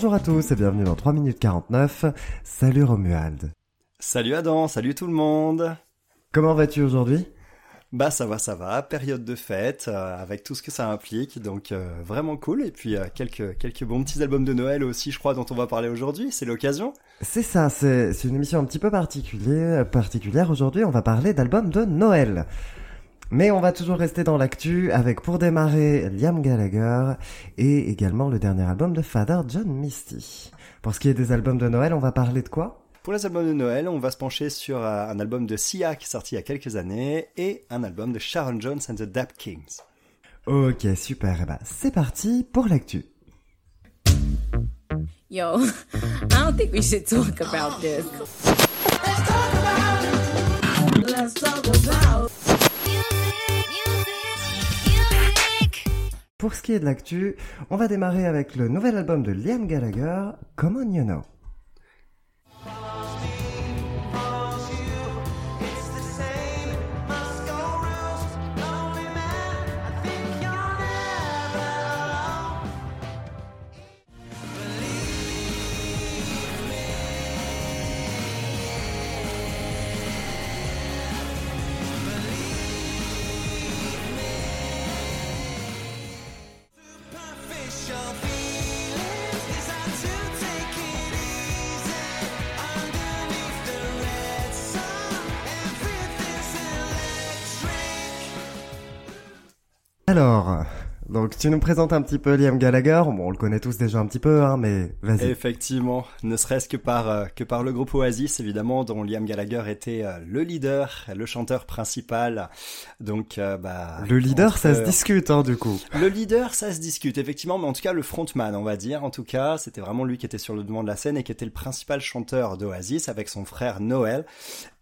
Bonjour à tous et bienvenue dans 3 minutes 49. Salut Romuald. Salut Adam, salut tout le monde. Comment vas-tu aujourd'hui? Bah ça va, ça va. Période de fête euh, avec tout ce que ça implique, donc euh, vraiment cool. Et puis euh, quelques quelques bons petits albums de Noël aussi, je crois, dont on va parler aujourd'hui. C'est l'occasion. C'est ça, c'est c'est une émission un petit peu particulière. Particulière aujourd'hui. On va parler d'albums de Noël. Mais on va toujours rester dans l'actu avec pour démarrer Liam Gallagher et également le dernier album de Father John Misty. Pour ce qui est des albums de Noël, on va parler de quoi? Pour les albums de Noël, on va se pencher sur euh, un album de Sia qui est sorti il y a quelques années et un album de Sharon Jones and the Dap Kings. Ok, super. Et bah, c'est parti pour l'actu. Yo, I don't think we should talk about this. Let's talk about. Pour ce qui est de l'actu, on va démarrer avec le nouvel album de Liam Gallagher, Common You Know. Alors, donc tu nous présentes un petit peu Liam Gallagher. Bon, on le connaît tous déjà un petit peu, hein, mais vas-y. Effectivement, ne serait-ce que par euh, que par le groupe Oasis évidemment, dont Liam Gallagher était euh, le leader, le chanteur principal. Donc euh, bah Le leader, ça se discute, hein, du coup. Le leader, ça se discute effectivement, mais en tout cas le frontman, on va dire. En tout cas, c'était vraiment lui qui était sur le devant de la scène et qui était le principal chanteur d'Oasis avec son frère Noël.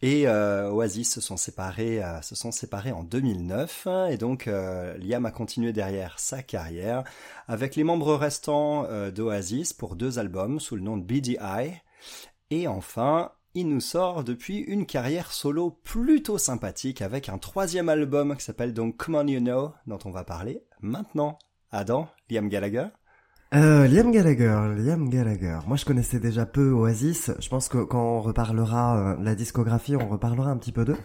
Et Oasis se sont séparés, se sont séparés en 2009 et donc Liam a continué derrière sa carrière avec les membres restants euh, d'Oasis pour deux albums sous le nom de BDI. Et enfin, il nous sort depuis une carrière solo plutôt sympathique avec un troisième album qui s'appelle donc Come On You Know, dont on va parler maintenant. Adam, Liam Gallagher. Euh, Liam Gallagher, Liam Gallagher. Moi, je connaissais déjà peu Oasis. Je pense que quand on reparlera euh, de la discographie, on reparlera un petit peu d'eux.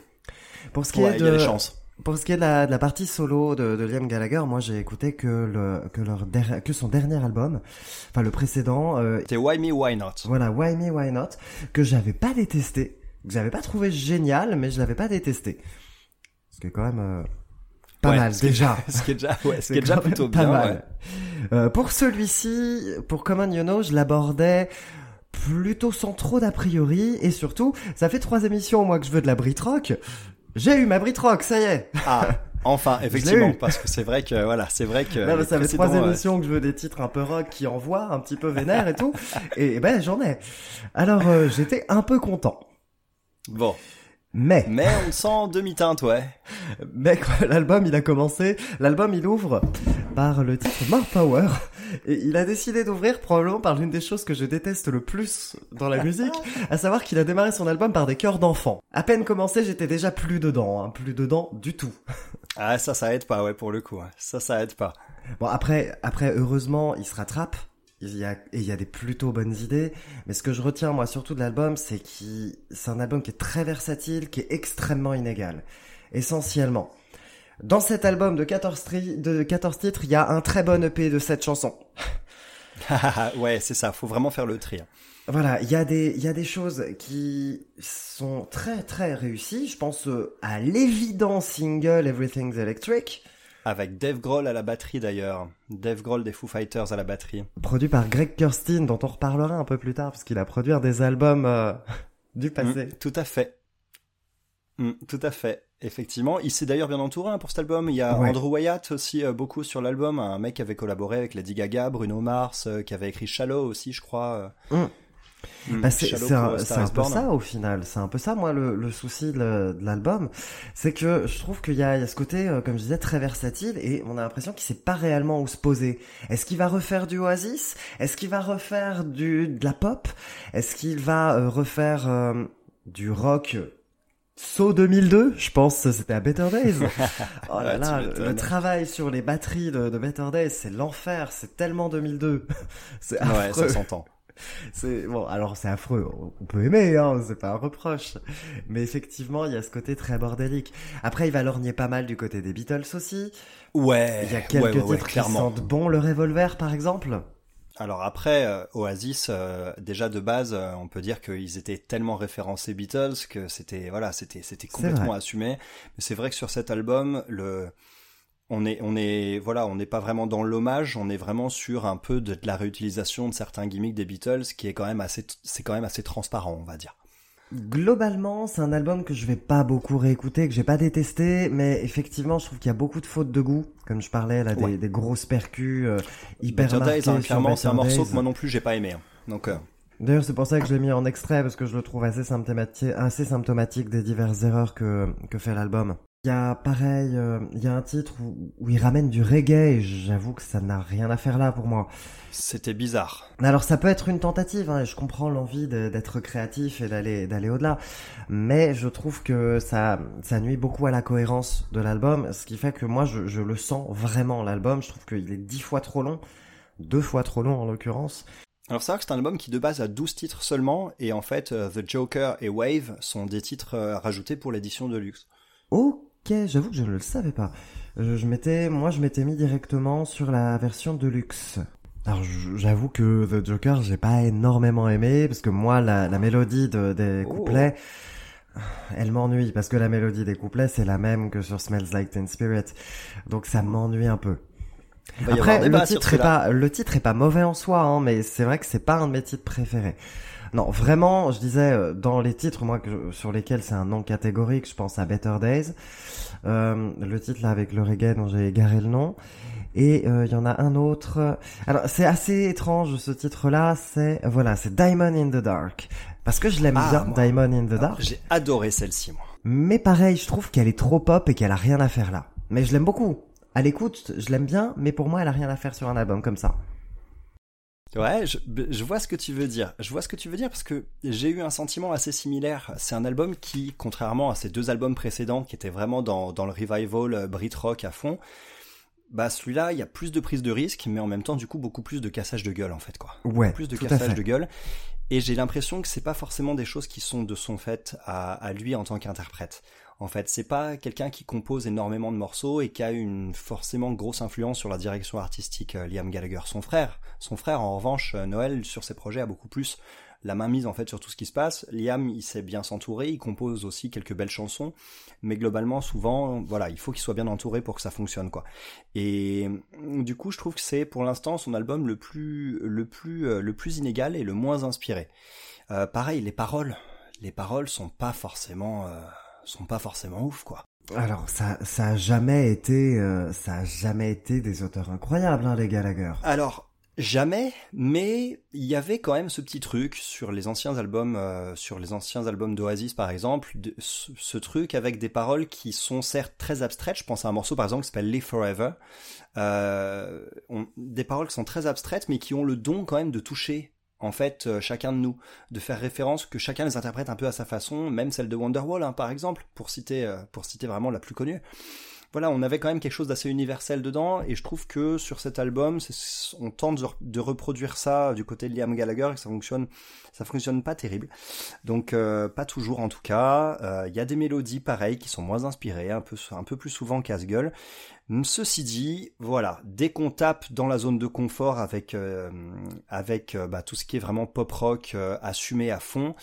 Pour ce qui Ouais, est il y a de, des chances. Pour ce qui est de la, de la partie solo de, de Liam Gallagher, moi, j'ai écouté que le, que leur der- que son dernier album, enfin le précédent, euh, C'était Why Me, Why Not. voilà, Why Me, Why Not, que j'avais pas détesté, que j'avais pas trouvé génial, mais je l'avais pas détesté. Ce qui est quand même euh, pas Ouais, mal ce qui est- déjà. Ce qui est déjà, ouais, ce qui est déjà plutôt pas bien. mal. ouais. Euh, pour celui-ci, pour Common You Know, je l'abordais plutôt sans trop d'a priori et surtout, ça fait trois émissions moi que je veux de la Brit Rock. J'ai eu ma Brit Rock, ça y est. Ah, enfin, effectivement, parce que c'est vrai que voilà, c'est vrai que. Là, les ça fait trois euh, émissions que je veux des titres un peu rock qui envoient, un petit peu vénère et tout. et ben j'en ai. Alors euh, j'étais un peu content. Bon, Mais mais on sent demi-teinte, ouais. Mec, l'album il a commencé, l'album il ouvre par le titre More Power et il a décidé d'ouvrir probablement par l'une des choses que je déteste le plus dans la musique, à savoir qu'il a démarré son album par des chœurs d'enfants. À peine commencé, j'étais déjà plus dedans, hein, plus dedans du tout. Ah, ça, ça aide pas, ouais, pour le coup. hein. Ça, ça aide pas. Bon après, après heureusement il se rattrape. Il y a, et il y a des plutôt bonnes idées, mais ce que je retiens moi surtout de l'album, c'est qu'il, c'est un album qui est très versatile, qui est extrêmement inégal. Essentiellement. Dans cet album de 14, tri- de 14 titres, il y a un très bon EP de 7 chansons. ouais, c'est ça. Faut vraiment faire le tri. hein. Voilà, il y a des, il y a des choses qui sont très très réussies. Je pense euh, à l'évident single Everything's Electric, Avec Dave Grohl à la batterie d'ailleurs. Dave Grohl des Foo Fighters à la batterie. produit par Greg Kurstin, dont on reparlera un peu plus tard, parce qu'il a produit des albums euh, du passé. Mm, tout à fait. Mm, tout à fait. Effectivement, il s'est d'ailleurs bien entouré hein, pour cet album. Il y a Ouais. Andrew Wyatt aussi euh, beaucoup sur l'album, un mec qui avait collaboré avec Lady Gaga, Bruno Mars, euh, qui avait écrit Shallow aussi, je crois. euh. Mm. Mm, Bah, c'est un, peu ça au final. C'est un peu ça, moi, le, le souci de, de l'album. C'est que je trouve qu'il y a, il y a ce côté, euh, comme je disais, très versatile et on a l'impression qu'il sait pas réellement où se poser. Est-ce qu'il va refaire du Oasis? Est-ce qu'il va refaire du, de la pop? Est-ce qu'il va euh, refaire euh, du rock Saut 2002, je pense que c'était à Better Days. oh là Ouais, tu là, le, travail sur les batteries de, de Better Days, c'est l'enfer, c'est tellement 2002. c'est Ouais, affreux. ça s'entend. C'est bon, alors c'est affreux. On- peut aimer, hein, c'est pas un reproche. Mais effectivement, il y a ce côté très bordélique. Après, il va lorgner pas mal du côté des Beatles aussi. Ouais, Il y a quelques ouais, ouais, ouais, titres qui clairement. sentent bon le revolver, par exemple. Alors après, euh, Oasis, euh, déjà de base, euh, on peut dire qu'ils étaient tellement référencés Beatles que c'était voilà, c'était complètement assumé. Mais c'est vrai que sur cet album, le on est on est voilà, on n'est pas vraiment dans l'hommage, on est vraiment sur un peu de, de la réutilisation de certains gimmicks des Beatles, qui est quand même assez c'est quand même assez transparent, on va dire. Globalement, c'est un album que je vais pas beaucoup réécouter, que j'ai pas détesté, mais effectivement, je trouve qu'il y a beaucoup de fautes de goût, comme je parlais là, des, Ouais. des grosses percus euh, hyper Better marquées Days, hein, clairement, c'est un morceau que moi non plus j'ai pas aimé. hein. Donc euh, D'ailleurs, c'est pour ça que je l'ai mis en extrait, parce que je le trouve assez symptomatique, assez symptomatique des diverses erreurs que, que fait l'album. Il y a pareil, euh, il y a un titre où, où il ramène du reggae, et j'avoue que ça n'a rien à faire là pour moi. c'était bizarre. Alors ça peut être une tentative, hein, et je comprends l'envie d'être créatif et d'aller d'aller au-delà, mais je trouve que ça ça nuit beaucoup à la cohérence de l'album, ce qui fait que moi je, je le sens vraiment l'album. Je trouve qu'il est dix fois trop long, deux fois trop long en l'occurrence. Alors c'est vrai que c'est un album qui de base a 12 titres seulement, et en fait euh, The Joker et Wave sont des titres euh, rajoutés pour l'édition de luxe. Ok, j'avoue que je ne le savais pas. Je, je m'étais, moi, je m'étais mis directement sur la version deluxe. Alors, j'avoue que The Joker, j'ai pas énormément aimé parce que moi, la, la mélodie de- des Oh. couplets, elle m'ennuie parce que la mélodie des couplets, c'est la même que sur Smells Like Teen Spirit, donc ça m'ennuie un peu. Après, le titre est pas, le titre est pas mauvais en soi, hein, mais c'est vrai que c'est pas un de mes titres préférés. Non, vraiment, je disais euh, dans les titres, moi, que, sur lesquels c'est un nom catégorique, je pense à Better Days. Euh, le titre là avec le reggae dont j'ai égaré le nom. Et euh, il y en a un autre. Alors c'est assez étrange ce titre-là. C'est voilà, c'est Diamond in the Dark. Parce que je l'aime Ah, bien, moi. Diamond in the Alors, Dark. J'ai adoré celle-ci, moi. Mais pareil, je trouve qu'elle est trop pop et qu'elle a rien à faire là. Mais je l'aime beaucoup. À l'écoute, je l'aime bien, mais pour moi, elle a rien à faire sur un album comme ça. Ouais, je, je vois ce que tu veux dire. Je vois ce que tu veux dire parce que j'ai eu un sentiment assez similaire. C'est un album qui, contrairement à ces deux albums précédents qui étaient vraiment dans, dans le revival euh, Brit Rock à fond, bah celui-là, il y a plus de prise de risque, mais en même temps, du coup, beaucoup plus de cassage de gueule en fait, quoi. Ouais, plus de cassage de gueule. Et j'ai l'impression que c'est pas forcément des choses qui sont de son fait à, à lui en tant qu'interprète. En fait, c'est pas quelqu'un qui compose énormément de morceaux et qui a une forcément grosse influence sur la direction artistique euh, Liam Gallagher. Son frère, son frère en revanche, euh, Noël sur ses projets a beaucoup plus la main mise en fait sur tout ce qui se passe. Liam, il sait bien s'entourer, il compose aussi quelques belles chansons, mais globalement, souvent, voilà, il faut qu'il soit bien entouré pour que ça fonctionne, quoi. Et mm, du coup, je trouve que c'est pour l'instant son album le plus, le plus, euh, le plus inégal et le moins inspiré. Pareil, les paroles, les paroles sont pas forcément, sont pas forcément ouf, quoi. Alors ça, ça a jamais été, euh, ça a jamais été des auteurs incroyables, hein, les Gallagher. Alors, jamais, mais il y avait quand même ce petit truc sur les anciens albums, euh, sur les anciens albums d'Oasis par exemple, de- ce, ce truc avec des paroles qui sont certes très abstraites. Je pense à un morceau par exemple qui s'appelle Live Forever. Euh, on- des paroles qui sont très abstraites, mais qui ont le don quand même de toucher. En fait, euh, chacun de nous, de faire référence que chacun les interprète un peu à sa façon, même celle de Wonderwall, hein, par exemple, pour citer, euh, pour citer vraiment la plus connue voilà, on avait quand même quelque chose d'assez universel dedans, et je trouve que sur cet album, on tente de, reproduire ça du côté de Liam Gallagher, et ça fonctionne, ça fonctionne pas terrible. Donc euh, pas toujours en tout cas. Il y a des mélodies pareilles qui sont moins inspirées, un peu, un peu plus souvent casse-gueule. Ceci dit, voilà, dès qu'on tape dans la zone de confort avec euh, avec euh, bah, tout ce qui est vraiment pop rock euh, assumé à fond,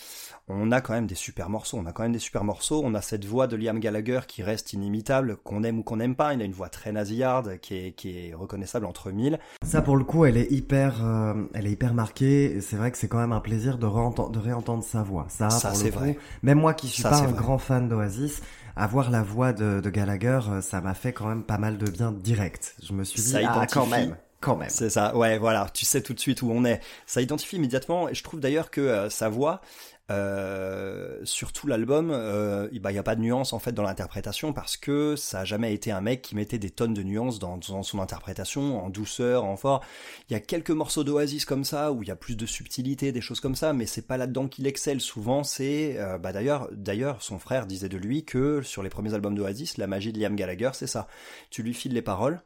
on a quand même des super morceaux. On a quand même des super morceaux. On a cette voix de Liam Gallagher qui reste inimitable, qu'on aime ou qu'on n'aime pas. Il a une voix très nasillarde qui est qui est reconnaissable entre mille. Ça pour le coup, elle est hyper, euh, elle est hyper marquée. C'est vrai que c'est quand même un plaisir de, réenten- de réentendre sa voix. Ça, Ça, pour c'est le coup, vrai. même moi qui suis Ça, pas un vrai. grand fan d'Oasis, avoir la voix de, de Gallagher, euh, ça m'a fait quand même pas mal de bien direct. Je me suis dit, Ça ah quand même, quand même. C'est ça, ouais, voilà, tu sais tout de suite où on est. Ça identifie immédiatement, et je trouve d'ailleurs que euh, sa voix, Euh, sur tout l'album, euh, bah, il n'y a pas de nuance en fait dans l'interprétation parce que ça a jamais été un mec qui mettait des tonnes de nuances dans, dans son interprétation, en douceur, en fort. Il y a quelques morceaux d'Oasis comme ça où il y a plus de subtilité, des choses comme ça, mais c'est pas là-dedans qu'il excelle. Souvent, c'est euh, bah d'ailleurs, d'ailleurs, son frère disait de lui que sur les premiers albums d'Oasis, la magie de Liam Gallagher, c'est ça. Tu lui files les paroles,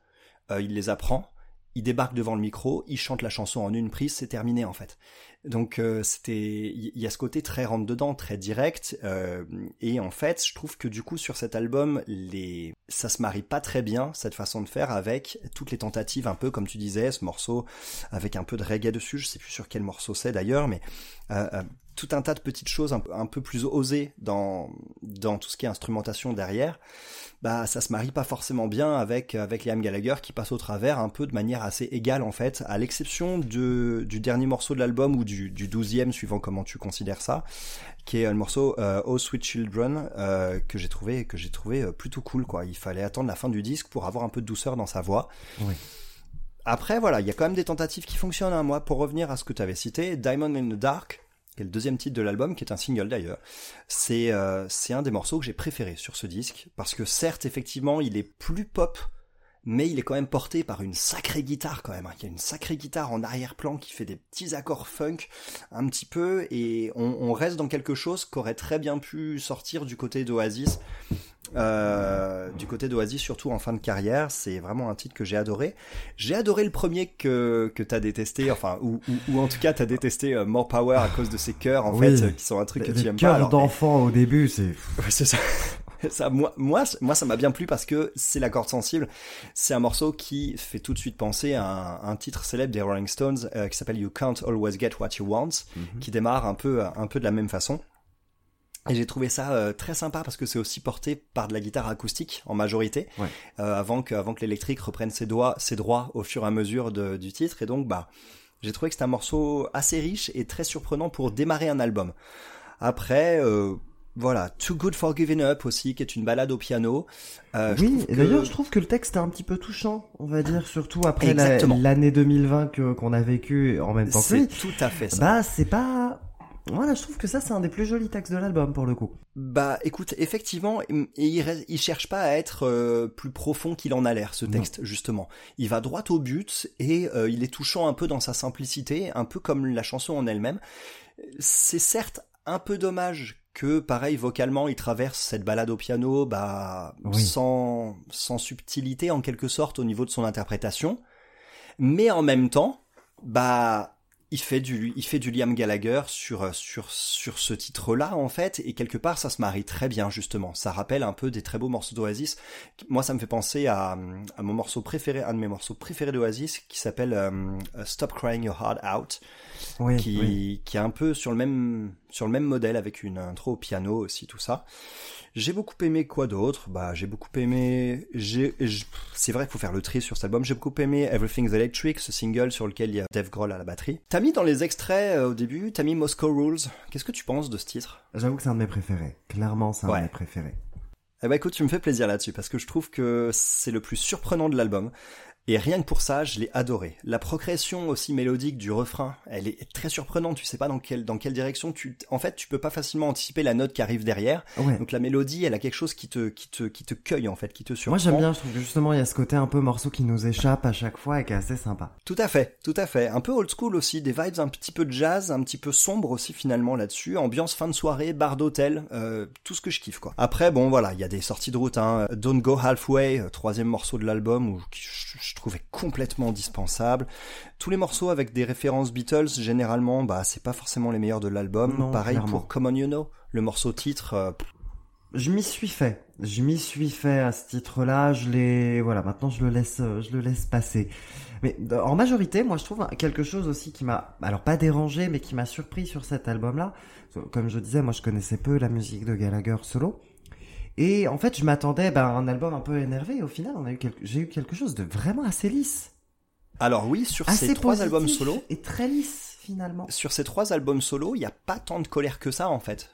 euh, il les apprend, il débarque devant le micro, il chante la chanson en une prise, c'est terminé en fait. Donc euh, c'était, il y a ce côté très rentre dedans, très direct, euh, et en fait, je trouve que du coup sur cet album, les, ça se marie pas très bien cette façon de faire avec toutes les tentatives, un peu comme tu disais, ce morceau avec un peu de reggae dessus. Je sais plus sur quel morceau c'est d'ailleurs, mais euh, euh tout un tas de petites choses un, un, peu plus osées dans dans tout ce qui est instrumentation derrière bah ça se marie pas forcément bien avec avec Liam Gallagher qui passe au travers un peu de manière assez égale en fait, à l'exception de du dernier morceau de l'album ou du, du douzième suivant comment tu considères ça, qui est le morceau euh, Oh Sweet Children euh, que j'ai trouvé que j'ai trouvé euh, plutôt cool quoi. Il fallait attendre la fin du disque pour avoir un peu de douceur dans sa voix. Oui. Après voilà, il y a quand même des tentatives qui fonctionnent. Hein. Moi, pour revenir à ce que tu avais cité, Diamond in the Dark, qui est le deuxième titre de l'album, qui est un single d'ailleurs. C'est euh, c'est un des morceaux que j'ai préféré sur ce disque parce que certes effectivement il est plus pop, mais il est quand même porté par une sacrée guitare quand même. Il y a une sacrée guitare en arrière-plan qui fait des petits accords funk un petit peu et on, on reste dans quelque chose qu'aurait très bien pu sortir du côté d'Oasis. Euh, du côté d'Oasis, surtout en fin de carrière, c'est vraiment un titre que j'ai adoré. J'ai adoré le premier que que t'as détesté, enfin ou, ou, ou en tout cas t'as détesté uh, More Power à cause de ses chœurs en Oui. fait, qui sont un truc que Les tu aimes pas. alors- d'enfant au début, c'est. Ouais, c'est ça. Ça, moi, moi, moi, ça m'a bien plu parce que c'est la corde sensible. C'est un morceau qui fait tout de suite penser à un, un titre célèbre des Rolling Stones euh, qui s'appelle You Can't Always Get What You Want, qui démarre un peu, un peu de la même façon. Et j'ai trouvé ça euh, très sympa parce que c'est aussi porté par de la guitare acoustique en majorité, Ouais. euh, avant que, avant que l'électrique reprenne ses, doigts, ses droits au fur et à mesure de- du titre. Et donc, bah, j'ai trouvé que c'était un morceau assez riche et très surprenant pour démarrer un album. Après, euh, voilà, Too Good for Giving Up aussi, qui est une balade au piano. Euh, oui, que- d'ailleurs, je trouve que le texte est un petit peu touchant, on va dire, surtout après la- l'année 2020 que qu'on a vécu en même temps que c'est tout à fait ça. Bah, c'est pas. Voilà, je trouve que ça, c'est un des plus jolis textes de l'album pour le coup. Bah écoute, effectivement, et il, cherche pas à être euh, plus profond qu'il en a l'air, ce Non. texte, justement. Il va droit au but et euh, il est touchant un peu dans sa simplicité, un peu comme la chanson en elle-même. C'est certes un peu dommage que, pareil, vocalement, il traverse cette balade au piano, bah, Oui. sans, sans subtilité, en quelque sorte, au niveau de son interprétation. Mais en même temps, bah, il fait du, il fait du Liam Gallagher sur, sur, sur ce titre-là, en fait, et quelque part, ça se marie très bien, justement. Ça rappelle un peu des très beaux morceaux d'Oasis. Moi, ça me fait penser à, à mon morceau préféré, un de mes morceaux préférés d'Oasis, qui s'appelle euh, Stop Crying Your Heart Out, Oui, qui, oui. qui est un peu sur le même, sur le même modèle, avec une intro au piano aussi, tout ça. J'ai beaucoup aimé quoi d'autre? Bah, j'ai beaucoup aimé. J'ai, c'est vrai qu'il faut faire le tri sur cet album. J'ai beaucoup aimé Everything's Electric, ce single sur lequel il y a Dave Grohl à la batterie. T'as mis dans les extraits euh, au début, t'as mis Moscow Rules. Qu'est-ce que tu penses de ce titre? J'avoue que c'est un de mes préférés. Clairement, c'est un Ouais. de mes préférés. Eh ben écoute, tu me fais plaisir là-dessus parce que je trouve que c'est le plus surprenant de l'album. Et rien que pour ça, je l'ai adoré. La progression aussi mélodique du refrain, elle est très surprenante. Tu sais pas dans quelle dans quelle direction tu. En fait, tu peux pas facilement anticiper la note qui arrive derrière. Ouais. Donc la mélodie, elle a quelque chose qui te qui te qui te cueille en fait, qui te surprend. Moi, j'aime bien, je trouve que justement, il y a ce côté un peu morceau qui nous échappe à chaque fois et qui est assez sympa. Tout à fait, tout à fait. Un peu old school aussi, des vibes un petit peu jazz, un petit peu sombre aussi finalement là-dessus. Ambiance fin de soirée, bar d'hôtel, euh, tout ce que je kiffe quoi. Après bon voilà, il y a des sorties de route. Hein. Don't Go Halfway, euh, troisième morceau de l'album où je, je trouvais complètement indispensable. Tous les morceaux avec des références Beatles, généralement, bah c'est pas forcément les meilleurs de l'album. Pareil clairement. pour Come On You Know, le morceau titre. euh, Je m'y suis fait. Je m'y suis fait à ce titre-là. Je l'ai, voilà, maintenant je le laisse, euh, je le laisse passer. Mais en majorité, moi, je trouve quelque chose aussi qui m'a, alors pas dérangé, mais qui m'a surpris sur cet album-là. Comme je disais, moi, je connaissais peu la musique de Gallagher solo. Et en fait, je m'attendais ben, à un album un peu énervé. Au final, on a eu quelque... j'ai eu quelque chose de vraiment assez lisse. Alors oui, sur Assez ces trois albums solo, Et très lisse, finalement. sur ces trois albums solo, il n'y a pas tant de colère que ça en fait.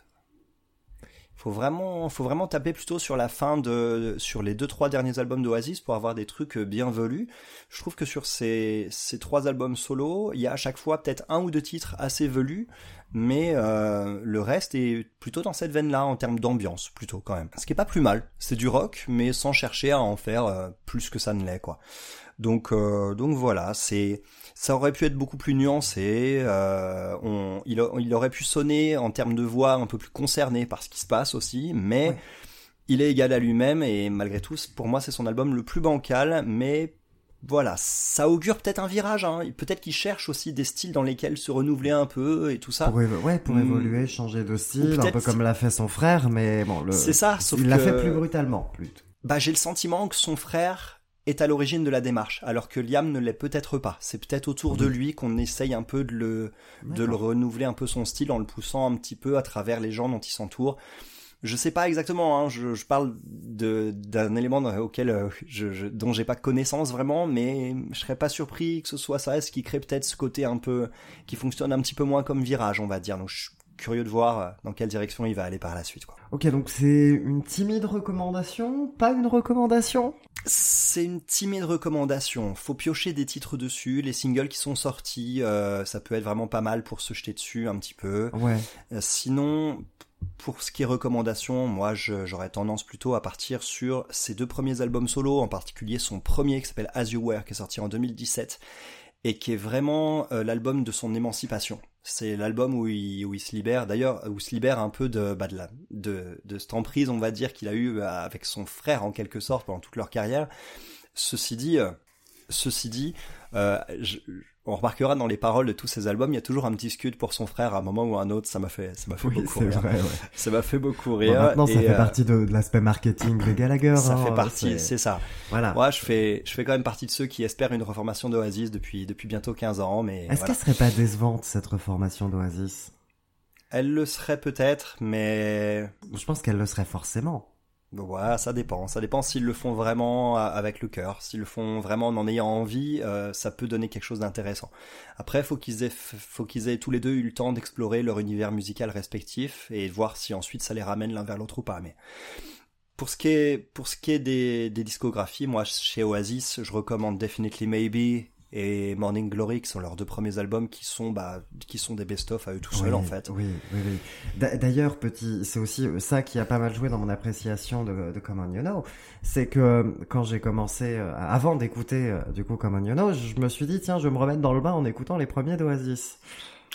Faut vraiment, faut vraiment taper plutôt sur la fin de, sur les deux trois derniers albums d'Oasis pour avoir des trucs bien velus. Je trouve que sur ces, ces trois albums solo, il y a à chaque fois peut-être un ou deux titres assez velus, mais euh, le reste est plutôt dans cette veine-là en termes d'ambiance, plutôt quand même. Ce qui est pas plus mal. C'est du rock, mais sans chercher à en faire euh, plus que ça ne l'est, quoi. Donc, euh, donc voilà, c'est, ça aurait pu être beaucoup plus nuancé. Euh, on, il, il, aurait pu sonner en termes de voix un peu plus concerné par ce qui se passe aussi, mais il est égal à lui-même et malgré tout, pour moi, c'est son album le plus bancal, mais voilà, ça augure peut-être un virage. Hein. Peut-être qu'il cherche aussi des styles dans lesquels se renouveler un peu et tout ça. Pour, ouais, pour hmm. évoluer, changer de style, un peu comme l'a fait son frère, mais bon, le... c'est ça. Sauf il l'a fait plus brutalement, plus. Bah, j'ai le sentiment que son frère est à l'origine de la démarche, alors que Liam ne l'est peut-être pas. C'est peut-être autour de lui qu'on essaye un peu de le, de le renouveler un peu son style en le poussant un petit peu à travers les gens dont il s'entoure je sais pas exactement, hein, je, je, parle d'un élément auquel euh, je, je, dont j'ai pas connaissance vraiment, mais je serais pas surpris que ce soit ça, ce qui crée peut-être ce côté un peu qui fonctionne un petit peu moins comme virage, on va dire. Donc je suis curieux de voir euh, dans quelle direction il va aller par la suite. Quoi. Ok, donc c'est une timide recommandation, pas une recommandation? C'est une timide recommandation. Faut piocher des titres dessus. Les singles qui sont sortis, euh, ça peut être vraiment pas mal pour se jeter dessus un petit peu. Ouais. sinon, pour ce qui est recommandation, moi j'aurais tendance plutôt à partir sur ses deux premiers albums solo, en particulier son premier qui s'appelle As You Were, qui est sorti en 2017, et qui est vraiment euh, l'album de son émancipation. C'est l'album où il, où il se libère, d'ailleurs, où se libère un peu de, bah, de, la, de, de cette emprise, on va dire, qu'il a eu euh, avec son frère en quelque sorte pendant toute leur carrière. Ceci dit, euh, ceci dit, euh, je, on remarquera dans les paroles de tous ces albums, il y a toujours un petit scud pour son frère à un moment ou à un autre. Ça m'a fait, ça m'a fait beaucoup rire. Vrai, ouais. Ça m'a fait beaucoup rire. maintenant, ça fait euh, partie de, l'aspect marketing de Gallagher. Ça hein, fait partie, c'est ça. Voilà. Moi, je fais, je fais quand même partie de ceux qui espèrent une reformation d'Oasis depuis, depuis bientôt 15 ans, mais. Est-ce qu'elle serait pas décevante cette reformation d'Oasis? Elle le serait peut-être, mais. Je pense qu'elle le serait forcément. Ouais, ça dépend. Ça dépend s'ils le font vraiment avec le cœur. S'ils le font vraiment en ayant envie, euh, ça peut donner quelque chose d'intéressant. Après, faut qu'ils aient, faut qu'ils aient tous les deux eu le temps d'explorer leur univers musical respectif et voir si ensuite ça les ramène l'un vers l'autre ou pas. Mais pour ce qui est, pour ce qui est des, des discographies, moi chez Oasis, je recommande Definitely Maybe et Morning Glory qui sont leurs deux premiers albums qui sont bah qui sont des best-of à eux tout seuls en fait. Oui, oui, oui. D'ailleurs, petit, c'est aussi ça qui a pas mal joué dans mon appréciation de, de Common You Know, c'est que quand j'ai commencé, euh, avant d'écouter euh, du coup Common You Know, je me suis dit tiens, je vais me remettre dans le bain en écoutant les premiers d'Oasis.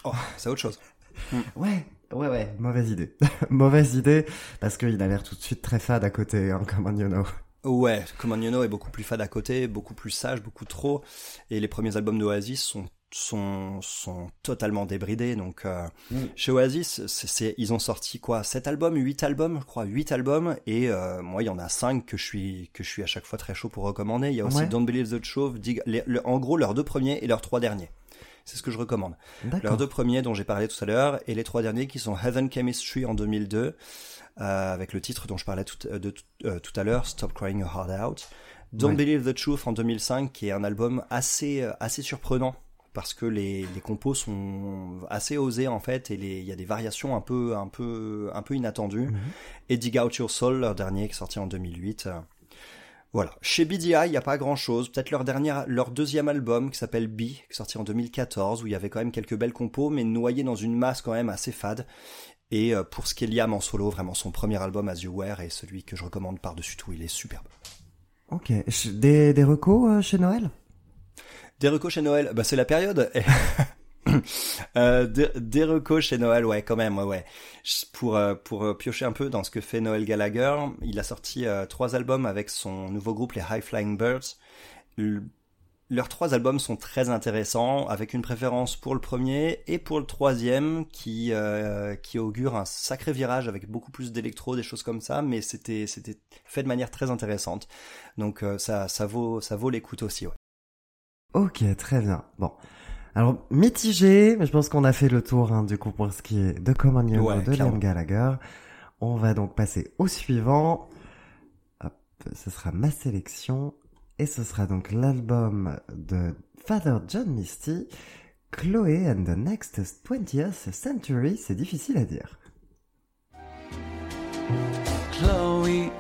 Oh, c'est autre chose. ouais, ouais, ouais, mauvaise idée, mauvaise idée parce qu'il a l'air tout de suite très fade à côté, hein, Common You Know. Ouais, Common You Know est beaucoup plus fade à côté, beaucoup plus sage, beaucoup trop. Et les premiers albums d'Oasis sont sont sont totalement débridés. Donc euh, mm. chez Oasis c'est ils ont sorti quoi? 7 albums? 8 albums je crois. 8 albums. Et euh, moi il y en a 5 que je suis que je suis à chaque fois très chaud pour recommander. Il y a aussi Don't Believe the Truth en gros leurs deux premiers et leurs trois derniers. C'est ce que je recommande. Leurs deux premiers dont j'ai parlé tout à l'heure et les trois derniers qui sont Heaven Chemistry en 2002 euh, avec le titre dont je parlais tout, euh, de, euh, tout à l'heure, Stop Crying Your Heart Out. Don't Believe the Truth en 2005, qui est un album assez assez surprenant parce que les, les compos sont assez osés en fait et il y a des variations un peu un peu un peu inattendues. Mhm. Et Dig Out Your Soul, leur dernier qui est sorti en 2008. Voilà. Chez BDI, il n'y a pas grand chose. Peut-être leur dernier, leur deuxième album qui s'appelle B, qui est sorti en 2014, où il y avait quand même quelques belles compos, mais noyé dans une masse quand même assez fade. Et euh, pour ce qui est Liam en solo, vraiment son premier album As You Were est celui que je recommande par-dessus tout, il est superbe. Ok, des, des recos euh, chez Noël? Des recos chez Noël, bah c'est la période. euh, des, des recos chez Noël, ouais, quand même, ouais, ouais. Pour euh, pour piocher un peu dans ce que fait Noël Gallagher, il a sorti trois albums avec son nouveau groupe les High Flying Birds. Leurs trois albums sont très intéressants, avec une préférence pour le premier et pour le troisième, qui euh, qui augure un sacré virage avec beaucoup plus d'électro, des choses comme ça, mais c'était c'était fait de manière très intéressante. Donc euh, ça ça vaut ça vaut l'écoute aussi. Ouais. Ok, très bien. Bon. Alors mitigé, mais je pense qu'on a fait le tour hein, du coup pour ce qui est de Common de Liam Gallagher. On va donc passer au suivant. Hop, ce sera ma sélection et ce sera donc l'album de Father John Misty, Chloé and the Next 20th Century, c'est difficile à dire.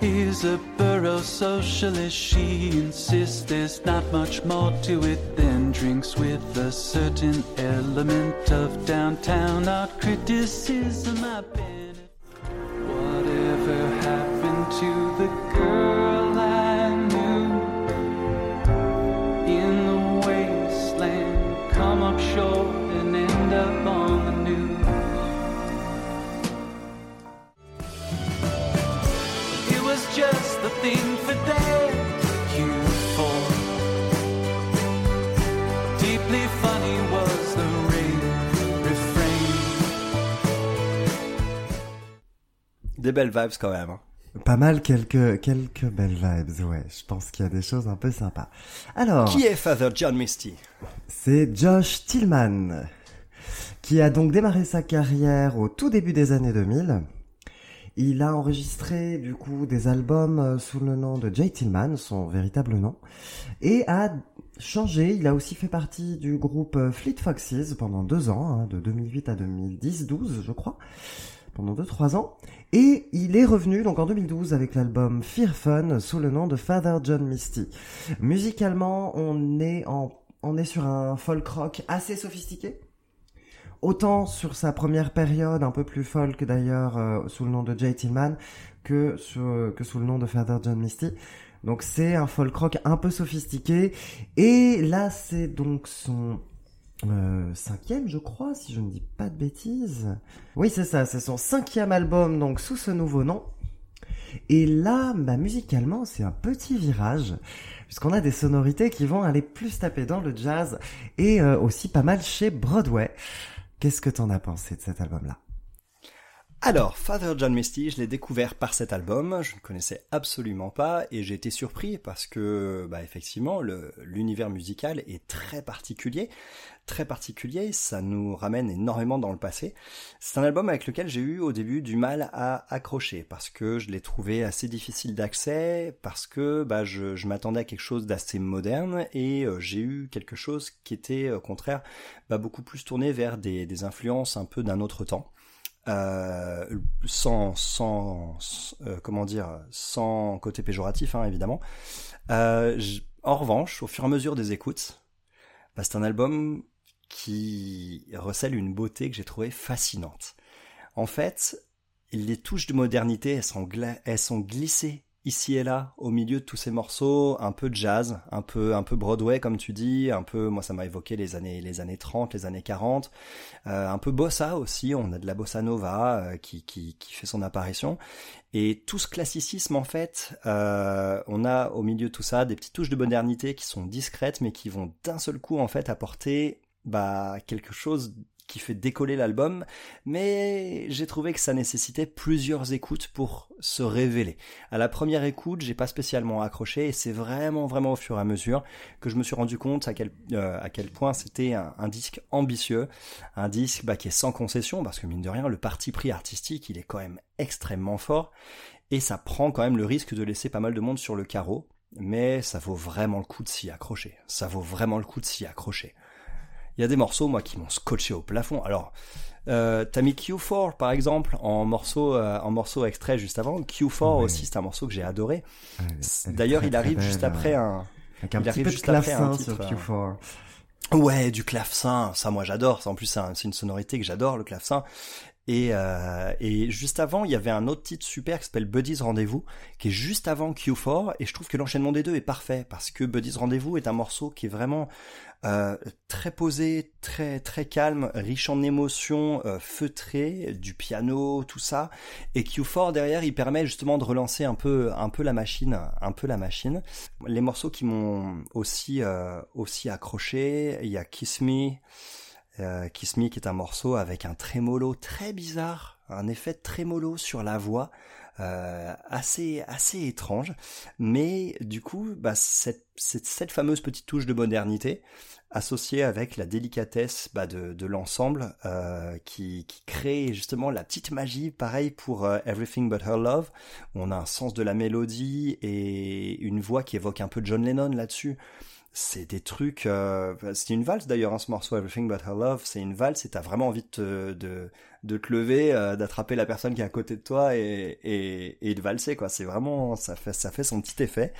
is a borough socialist. She insists there's not much more to it than drinks with a certain element of downtown art criticism. I've been. Des belles vibes quand même. hein. Pas mal quelques quelques belles vibes, ouais. Je pense qu'il y a des choses un peu sympas. Alors, Qui est Father John Misty? C'est Josh Tillman qui a donc démarré sa carrière au tout début des années 2000. Il a enregistré du coup des albums euh, sous le nom de Jay Tillman, son véritable nom, et a changé. Il a aussi fait partie du groupe euh, Fleet Foxes pendant deux ans, hein, de 2008 à 2010-12 je crois, pendant deux trois ans. Et il est revenu donc en 2012 avec l'album Fear Fun sous le nom de Father John Misty. Musicalement, on est en on est sur un folk rock assez sophistiqué. Autant sur sa première période, un peu plus folk d'ailleurs, euh, sous le nom de Jay Tillman, que, sur- que sous le nom de Father John Misty. Donc c'est un folk rock un peu sophistiqué. Et là, c'est donc son euh, cinquième, je crois, si je ne dis pas de bêtises. Oui, c'est ça, c'est son cinquième album, donc sous ce nouveau nom. Et là, bah, musicalement, c'est un petit virage, puisqu'on a des sonorités qui vont aller plus taper dans le jazz, et euh, aussi pas mal chez Broadway. Qu'est-ce que t'en as pensé de cet album-là? Alors, Father John Misty, je l'ai découvert par cet album, je ne connaissais absolument pas et j'ai été surpris parce que, bah, effectivement, l'univers musical est très particulier, très particulier, ça nous ramène énormément dans le passé. C'est un album avec lequel j'ai eu au début du mal à accrocher parce que je l'ai trouvé assez difficile d'accès, parce que bah, je, m'attendais à quelque chose d'assez moderne et euh, j'ai eu quelque chose qui était au contraire bah, beaucoup plus tourné vers des influences un peu d'un autre temps euh, sans, sans, euh, comment dire, sans côté péjoratif, hein, évidemment. Euh, en revanche, au fur et à mesure des écoutes, bah, c'est un album qui recèle une beauté que j'ai trouvée fascinante. En fait, les touches de modernité, elles sont, elles sont glissées ici et là, au milieu de tous ces morceaux, un peu jazz, un peu, un peu Broadway, comme tu dis, un peu, moi ça m'a évoqué les années, les années 30, les années 40, euh, un peu bossa aussi, on a de la bossa nova euh, qui, qui, qui fait son apparition. Et tout ce classicisme, en fait, euh, on a au milieu de tout ça des petites touches de modernité qui sont discrètes, mais qui vont d'un seul coup, en fait, apporter bah, quelque chose qui fait décoller l'album, mais j'ai trouvé que ça nécessitait plusieurs écoutes pour se révéler. À la première écoute, j'ai pas spécialement accroché, et c'est vraiment, vraiment au fur et à mesure que je me suis rendu compte à quel, euh, à quel point c'était un, disque ambitieux, un disque bah, qui est sans concession, parce que mine de rien, le parti pris artistique, il est quand même extrêmement fort, et ça prend quand même le risque de laisser pas mal de monde sur le carreau, mais ça vaut vraiment le coup de s'y accrocher. Ça vaut vraiment le coup de s'y accrocher. Il y a des morceaux, moi, qui m'ont scotché au plafond. Alors, euh, t'as mis Q4, par exemple, en morceau, euh, en morceau extrait juste avant. Q4 Ouais. aussi, c'est un morceau que j'ai adoré. D'ailleurs, il arrive juste euh, après un, Avec un il petit arrive peu de juste après un clavecin sur titre, Q4. Ouais, du clavecin, ça moi j'adore. Ça, En plus, c'est un- c'est une sonorité que j'adore, le clavecin. Et, euh, et juste avant, il y avait un autre titre super qui s'appelle Buddy's Rendez-vous, qui est juste avant Q4, et je trouve que l'enchaînement des deux est parfait, parce que Buddy's Rendez-vous est un morceau qui est vraiment euh, très posé, très très calme, riche en émotions, euh, feutré, du piano, tout ça. Et Q4 derrière, il permet justement de relancer un peu un peu la machine, un peu la machine. Les morceaux qui m'ont aussi euh, aussi accroché, il y a Kiss Me. Euh, Kiss Me qui est un morceau avec un trémolo très bizarre, un effet trémolo sur la voix euh, assez assez étrange, mais du coup bah, cette, cette, cette fameuse petite touche de modernité associée avec la délicatesse bah, de, de l'ensemble euh, qui, qui crée justement la petite magie, pareil pour euh, Everything But Her Love, on a un sens de la mélodie et une voix qui évoque un peu John Lennon là-dessus. C'est des trucs. Euh, c'est une valse d'ailleurs, hein, ce morceau Everything But Her Love. C'est une valse et t'as vraiment envie de te, de, de te lever, euh, d'attraper la personne qui est à côté de toi et, et, et de valser quoi. C'est vraiment ça fait ça fait son petit effet.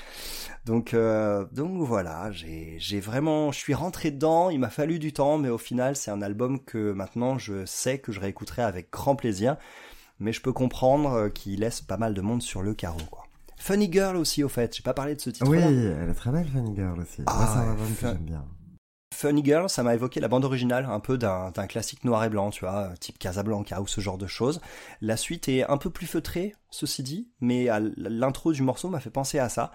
Donc euh, donc voilà, j'ai j'ai vraiment je suis rentré dedans. Il m'a fallu du temps, mais au final c'est un album que maintenant je sais que je réécouterai avec grand plaisir. Mais je peux comprendre euh, qu'il laisse pas mal de monde sur le carreau quoi. Funny Girl aussi, au fait. J'ai pas parlé de ce titre. Oui, elle est très belle, Funny Girl aussi. Ah, Moi, que Fun- j'aime bien. Funny Girl, ça m'a évoqué la bande originale, un peu d'un d'un classique noir et blanc, tu vois, type Casablanca ou ce genre de choses. La suite est un peu plus feutrée, ceci dit, mais à l'intro du morceau m'a fait penser à ça.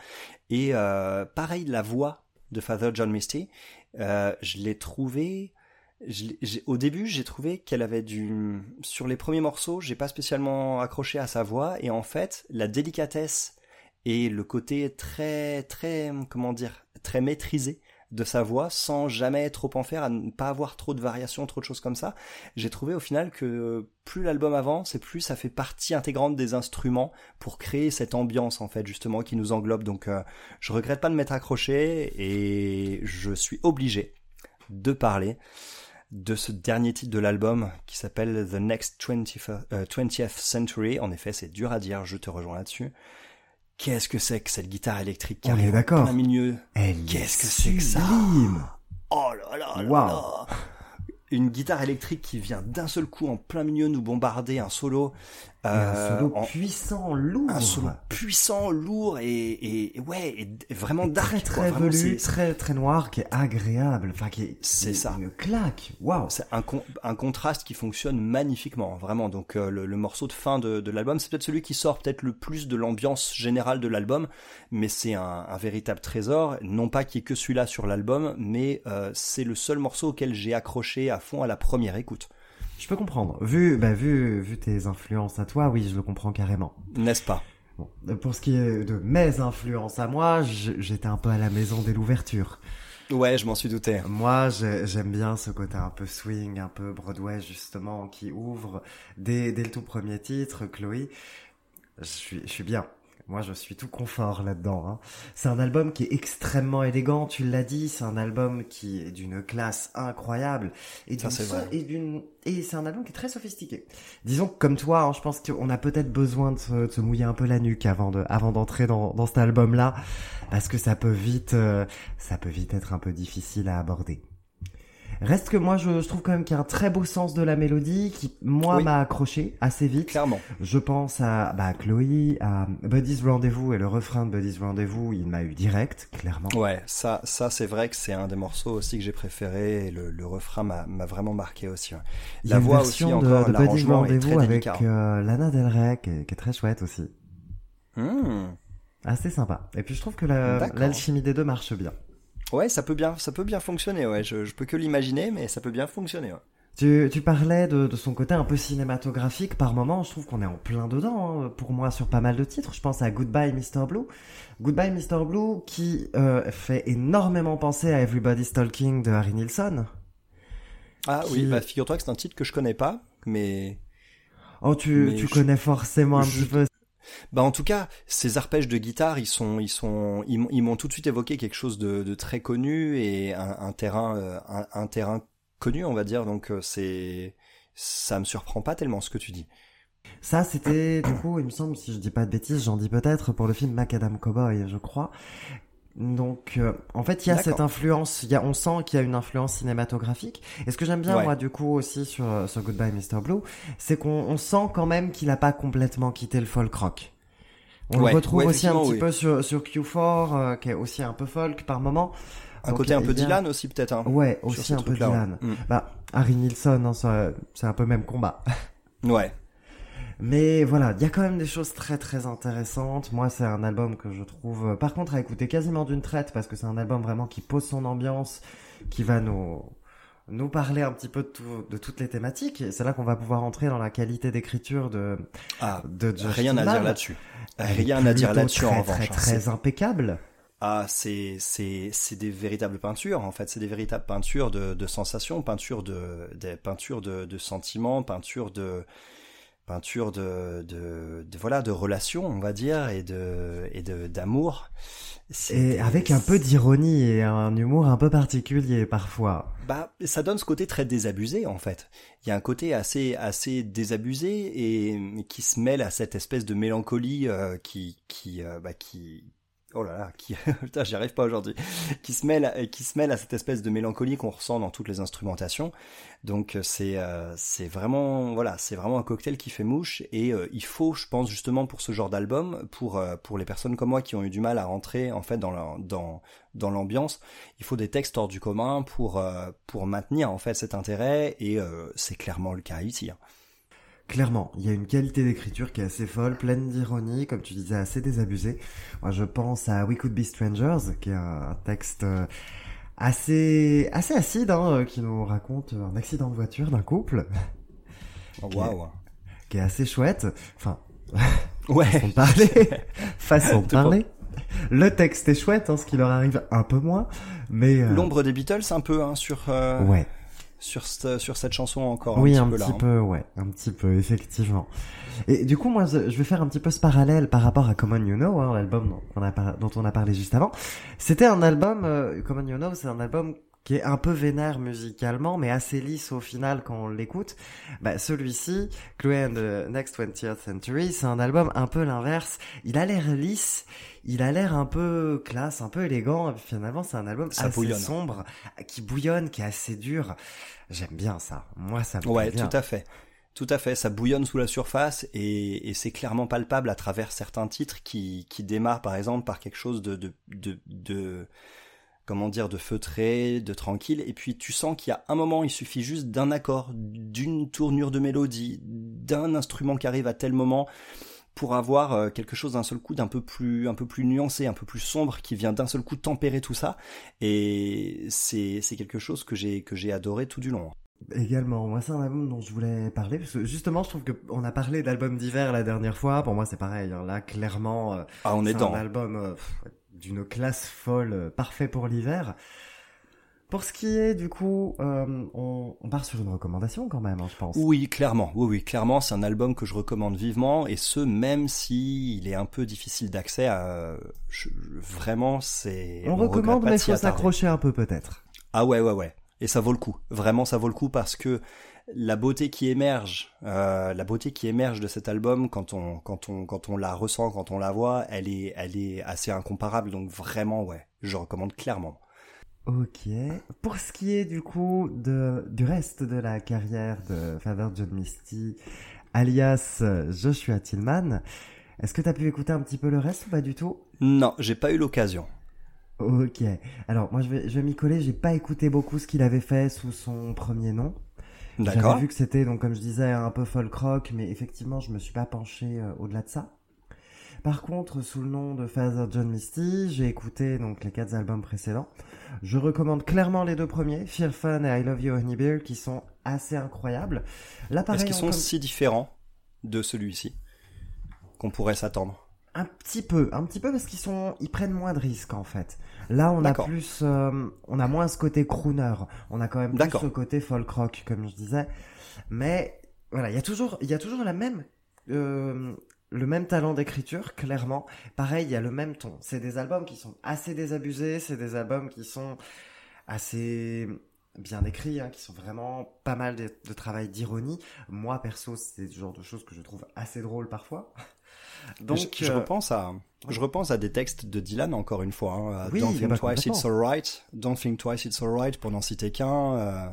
Et euh, pareil, la voix de Father John Misty, euh, je l'ai trouvé. je l'ai- j'ai- au début, j'ai trouvé qu'elle avait du. Sur les premiers morceaux, j'ai pas spécialement accroché à sa voix, et en fait, la délicatesse et le côté très, très, comment dire, très maîtrisé de sa voix sans jamais trop en faire, à ne pas avoir trop de variations, trop de choses comme ça. J'ai trouvé au final que plus l'album avance et plus ça fait partie intégrante des instruments pour créer cette ambiance en fait justement qui nous englobe. Donc euh, je regrette pas de m'être accroché et je suis obligé de parler de ce dernier titre de l'album qui s'appelle The Next 20th, euh, 20th Century. En effet, c'est dur à dire, je te rejoins là-dessus. Qu'est-ce que c'est que cette guitare électrique qui On est arrive en plein milieu Elle Qu'est-ce est que c'est que ça. Oh là là là. Une guitare électrique qui vient d'un seul coup en plein milieu nous bombarder un solo. Et un euh, solo en- puissant, lourd. un solo puissant, lourd et, et, et ouais, et, vraiment dark. très très velu, très très noir, qui est agréable, enfin qui est, C'est ça. une claque. Waouh. C'est un, con- un contraste qui fonctionne magnifiquement, vraiment. Donc euh, le, le morceau de fin de, de l'album, c'est peut-être celui qui sort peut-être le plus de l'ambiance générale de l'album, mais c'est un, un véritable trésor. Non pas qu'il y ait que celui-là sur l'album, mais euh, c'est le seul morceau auquel j'ai accroché à fond à la première écoute. Je peux comprendre. Vu, bah, vu, vu tes influences à toi, oui, je le comprends carrément. N'est-ce pas? Bon, pour ce qui est de mes influences à moi, j'étais un peu à la maison dès l'ouverture. Ouais, je m'en suis douté. Moi, j'ai- j'aime bien ce côté un peu swing, un peu Broadway justement, qui ouvre dès, dès le tout premier titre, Chloé. Je suis, je suis bien. Moi, je suis tout confort là-dedans. hein. C'est un album qui est extrêmement élégant, tu l'as dit. C'est un album qui est d'une classe incroyable et d'une et d'une et c'est un album qui est très sophistiqué. Disons que comme toi, hein, je pense qu'on a peut-être besoin de se, de se mouiller un peu la nuque avant de avant d'entrer dans, dans cet album-là, parce que ça peut vite euh, ça peut vite être un peu difficile à aborder. Reste que moi, je, je trouve quand même qu'il y a un très beau sens de la mélodie qui, moi, Oui. m'a accroché assez vite. Clairement. Je pense à bah, Chloé, à Buddy's Rendezvous et le refrain de Buddy's Rendezvous, il m'a eu direct, clairement. Ouais, ça, ça c'est vrai que c'est un des morceaux aussi que j'ai préféré et le, le refrain m'a vraiment marqué aussi. ouais. Il y a La une voix aussi version de, encore, de Buddy's Rendezvous avec euh, Lana Del Rey, qui est, qui est très chouette aussi. Hmm. Assez sympa. Et puis je trouve que la- l'alchimie des deux marche bien. Ouais, ça peut bien, ça peut bien fonctionner. Ouais, je, je peux que l'imaginer, mais ça peut bien fonctionner. Ouais. Tu, tu parlais de, de son côté un peu cinématographique par moment. Je trouve qu'on est en plein dedans. hein, pour moi, sur pas mal de titres. Je pense à Goodbye Mr. Blue. Goodbye Mr. Blue qui euh, fait énormément penser à Everybody's Talking de Harry Nilsson. Ah Qui- oui, bah figure-toi que c'est un titre que je connais pas, mais Oh, tu, Mais tu je- connais forcément un je- petit peu. Bah en tout cas, ces arpèges de guitare, ils sont, ils sont, ils, m'ont- tout de suite évoqué quelque chose de, très connu et un, terrain, euh, un, un terrain connu, on va dire. Donc euh, c'est, ça me surprend pas tellement ce que tu dis. Ça, c'était, du coup, il me semble, si je dis pas de bêtises, j'en dis peut-être, pour le film Macadam Cowboy, je crois. Donc, euh, en fait, il y a cette influence, il y a, on sent qu'il y a une influence cinématographique. Et ce que j'aime bien, Ouais. moi, du coup, aussi sur, euh, sur Goodbye Mr. Blue, c'est qu'on on sent quand même qu'il a pas complètement quitté le folk rock. On Ouais, le retrouve ouais, aussi un petit oui. peu sur, sur Q4, euh, qui est aussi un peu folk par moment. Un Donc, côté un peu y a- Dylan aussi peut-être. Hein, Ouais, aussi un peu Dylan. ouais. Bah, Harry Nilsson, hein, c'est un peu le même combat. Mm. Ouais. Mais voilà, il y a quand même des choses très très intéressantes. Moi, c'est un album que je trouve, euh, par contre, à écouter quasiment d'une traite parce que c'est un album vraiment qui pose son ambiance, qui va nous nous parler un petit peu de, tout- de toutes les thématiques. Et c'est là qu'on va pouvoir entrer dans la qualité d'écriture de Ah, de rien à dire là-dessus. Rien à dire là-dessus en revanche. Très hein. très impeccable. Ah, c'est c'est c'est des véritables peintures en fait, c'est des véritables peintures de, de sensations, peintures de des peintures de, de sentiments, peintures de peinture de, de, de voilà de relations, on va dire, et de et de d'amour. C'est- Et avec un peu d'ironie et un humour un peu particulier parfois. Bah, ça donne ce côté très désabusé en fait. Il y a un côté assez assez désabusé et qui se mêle à cette espèce de mélancolie euh, qui qui euh, bah, qui oh là là qui putain j'y arrive pas aujourd'hui qui se mêle qui se mêle à cette espèce de mélancolie qu'on ressent dans toutes les instrumentations. Donc euh, c'est euh, c'est vraiment voilà c'est vraiment un cocktail qui fait mouche et euh, il faut je pense justement pour ce genre d'album pour euh, pour les personnes comme moi qui ont eu du mal à rentrer en fait dans dans dans l'ambiance il faut des textes hors du commun pour euh, pour maintenir en fait cet intérêt et euh, c'est clairement le cas ici. hein. Clairement, il y a une qualité d'écriture qui est assez folle, pleine d'ironie, comme tu disais, assez désabusée. Moi, je pense à We Could Be Strangers, qui est un, texte euh, assez assez acide, hein, euh, qui nous raconte un accident de voiture d'un couple, Oh, Ok. Waouh. qui est assez chouette. Enfin, Ouais. façon de parler, façon de parler. Le texte est chouette, hein, ce qui leur arrive un peu moins, mais euh, L'ombre des Beatles un peu hein, sur euh, ouais. Sur ce- sur cette chanson encore Oui, un un petit peu petit là. hein. peu, ouais, un petit peu, effectivement. Et du coup, moi, je je vais faire un petit peu ce parallèle par rapport à Common You Know, hein, l'album dont, on a par- dont on a parlé juste avant. C'était un album, euh, Common You Know, c'est un album qui est un peu vénère musicalement, mais assez lisse au final quand on l'écoute. Bah, celui-ci, Chloé and the Next 20th Century, c'est un album un peu l'inverse. Il a l'air lisse, il a l'air un peu classe, un peu élégant. et puis finalement, c'est un album Ça assez bouillonne. sombre, qui bouillonne, qui est assez dur. J'aime bien ça. Moi, ça me plaît Ouais, bien. tout à fait. Tout à fait, ça bouillonne sous la surface et, et c'est clairement palpable à travers certains titres qui, qui démarrent par exemple par quelque chose de, de, de, de comment dire, de feutré, de tranquille, et puis tu sens qu'il y a un moment, il suffit juste d'un accord, d'une tournure de mélodie, d'un instrument qui arrive à tel moment pour avoir euh, quelque chose d'un seul coup d'un peu plus un peu plus nuancé, un peu plus sombre qui vient d'un seul coup tempérer tout ça et c'est c'est quelque chose que j'ai que j'ai adoré tout du long. Également, moi c'est un album dont je voulais parler parce que justement je trouve que on a parlé d'albums d'hiver la dernière fois. Pour moi c'est pareil. hein. Là clairement, euh, Ah, on est dedans. un album euh, d'une classe folle, parfait pour l'hiver. Pour ce qui est du coup, euh, on, on part sur une recommandation quand même, hein, je pense. Oui, clairement. Oui, oui, clairement, c'est un album que je recommande vivement, et ce même si il est un peu difficile d'accès. À... je- vraiment, c'est. on regrette recommande, mais faut s'accrocher un peu peut-être. Ah ouais, ouais, ouais. Et ça vaut le coup. Vraiment, ça vaut le coup parce que la beauté qui émerge, euh, la beauté qui émerge de cet album quand on, quand on, quand on la ressent, quand on la voit, elle est, elle est assez incomparable. Donc vraiment, ouais, je recommande clairement. Ok. Pour ce qui est du coup de, du reste de la carrière de Father John Misty, alias euh, Joshua Tillman, est-ce que t'as pu écouter un petit peu le reste ou pas du tout? Non, j'ai pas eu l'occasion. Ok. Alors moi je vais, je vais m'y coller. J'ai pas écouté beaucoup ce qu'il avait fait sous son premier nom. D'accord. J'avais vu que c'était donc comme je disais un peu folk rock, mais effectivement je me suis pas penché euh, au-delà de ça. Par contre, sous le nom de Father John Misty, j'ai écouté donc les quatre albums précédents. Je recommande clairement les deux premiers, Fear Fun et I Love You Honey Bear, qui sont assez incroyables. Là, Est-ce qu'ils on sont si différents de celui-ci qu'on pourrait s'attendre? Un petit peu, un petit peu parce qu'ils sont, ils prennent moins de risques en fait. Là, on a plus, euh, on a moins ce côté crooner. On a quand même plus ce côté folk rock, comme je disais. Mais voilà, il y a toujours, il y a toujours la même, euh, le même talent d'écriture, clairement. Pareil, il y a le même ton. C'est des albums qui sont assez désabusés. C'est des albums qui sont assez bien écrits, hein, qui sont vraiment pas mal de, de travail d'ironie. Moi, perso, c'est le genre de choses que je trouve assez drôle parfois. Donc, je, je euh, repense à, je repense à des textes de Dylan encore une fois. Hein, Oui, Don't bah, think twice, it's alright. Don't think twice, it's alright. Pour n'en citer qu'un. euh,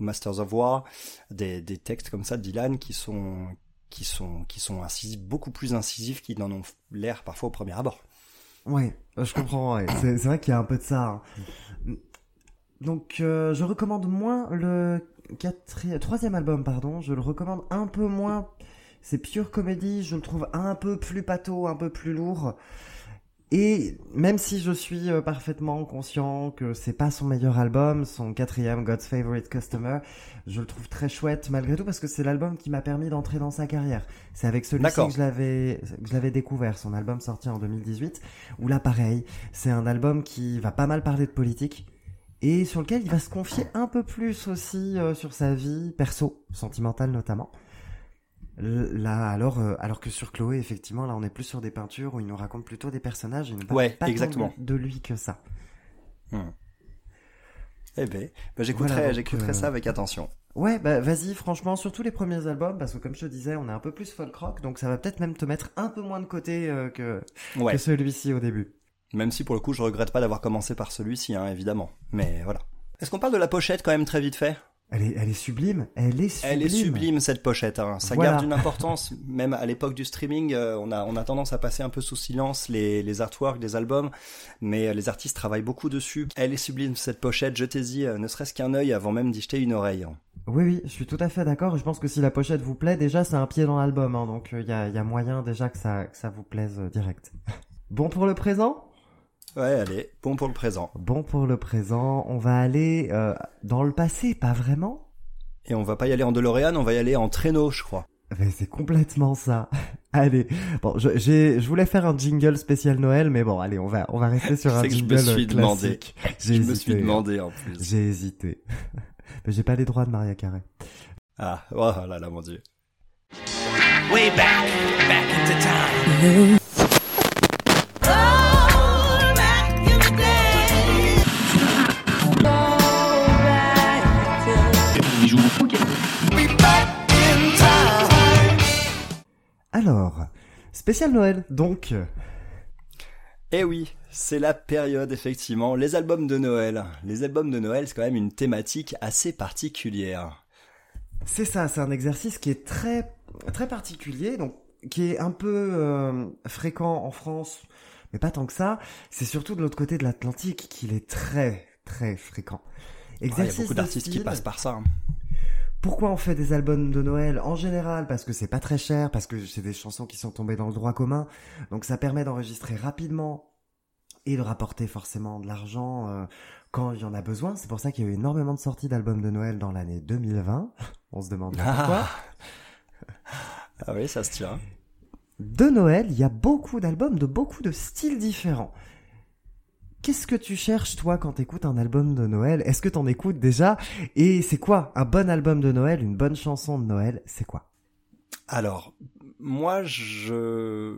Masters of War, des, des textes comme ça de Dylan qui sont qui sont qui sont incisifs, beaucoup plus incisifs qu'ils n'en ont l'air parfois au premier abord. Ouais, euh, je comprends. ouais. C'est vrai qu'il y a un peu de ça. hein. Donc, euh, je recommande moins le troisième album, pardon. Je le recommande un peu moins. C'est pure comédie. Je le trouve un peu plus pâteau, un peu plus lourd. Et même si je suis euh, parfaitement conscient que c'est pas son meilleur album, son quatrième God's Favorite Customer, je le trouve très chouette malgré tout parce que c'est l'album qui m'a permis d'entrer dans sa carrière. C'est avec celui-ci que je l'avais que je l'avais découvert, son album sorti en 2018. Où là pareil, c'est un album qui va pas mal parler de politique et sur lequel il va se confier un peu plus aussi euh, sur sa vie perso, sentimentale notamment. Là, alors, euh, alors que sur Chloé, effectivement, là, on est plus sur des peintures où il nous raconte plutôt des personnages et ne Ouais, pas exactement. de, de lui que ça. Eh ben, bah, j'écouterai, Voilà, j'écouterai euh, ça avec attention. Ouais, bah vas-y, franchement, surtout les premiers albums, parce que comme je te disais, on est un peu plus folk rock, donc ça va peut-être même te mettre un peu moins de côté euh, que, Ouais. que celui-ci au début. Même si pour le coup, je regrette pas d'avoir commencé par celui-ci, hein, évidemment. Mais voilà. Est-ce qu'on parle de la pochette quand même très vite fait? Elle est, elle est sublime, elle est sublime. Elle est sublime cette pochette. Hein. Ça Voilà. garde une importance. Même à l'époque du streaming, euh, on a on a tendance à passer un peu sous silence les les artworks des albums, mais euh, les artistes travaillent beaucoup dessus. Elle est sublime cette pochette. Jetez-y, euh, ne serait-ce qu'un œil avant même d'y jeter une oreille. hein. Oui, oui, je suis tout à fait d'accord. Je pense que si la pochette vous plaît, déjà, c'est un pied dans l'album, hein, donc il y, a, y a moyen déjà que ça, que ça vous plaise direct. Bon pour le présent? Ouais, allez, bon pour le présent. Bon pour le présent, on va aller euh, dans le passé, pas vraiment Et on va pas y aller en DeLorean, on va y aller en traîneau, je crois. Mais c'est complètement ça. Allez, bon, je, j'ai, je voulais faire un jingle spécial Noël, mais bon, allez, on va, on va rester sur un C'est que je me jingle suis demandé. classique. J'ai Je hésité, me suis demandé en plus. J'ai hésité. mais j'ai pas les droits de Maria Carré. Ah, oh là là, mon dieu. Way back, back into time. Alors, spécial Noël, donc. Eh oui, c'est la période effectivement. Les albums de Noël. Les albums de Noël, c'est quand même une thématique assez particulière. C'est ça, c'est un exercice qui est très très particulier, donc qui est un peu euh, fréquent en France, mais pas tant que ça. C'est surtout de l'autre côté de l'Atlantique qu'il est très très fréquent. Ah, Il y a beaucoup d'artistes qui passent par ça. Pourquoi on fait des albums de Noël En général, parce que c'est pas très cher, parce que c'est des chansons qui sont tombées dans le droit commun, donc ça permet d'enregistrer rapidement et de rapporter forcément de l'argent euh, quand il y en a besoin. C'est pour ça qu'il y a eu énormément de sorties d'albums de Noël dans l'année 2020. On se demande bien pourquoi. Ah oui, ça se tient. De Noël, il y a beaucoup d'albums de beaucoup de styles différents. Qu'est-ce que tu cherches toi quand t'écoutes un album de Noël? Est-ce que t'en écoutes déjà? Et c'est quoi un bon album de Noël, une bonne chanson de Noël C'est quoi? Alors, moi, je,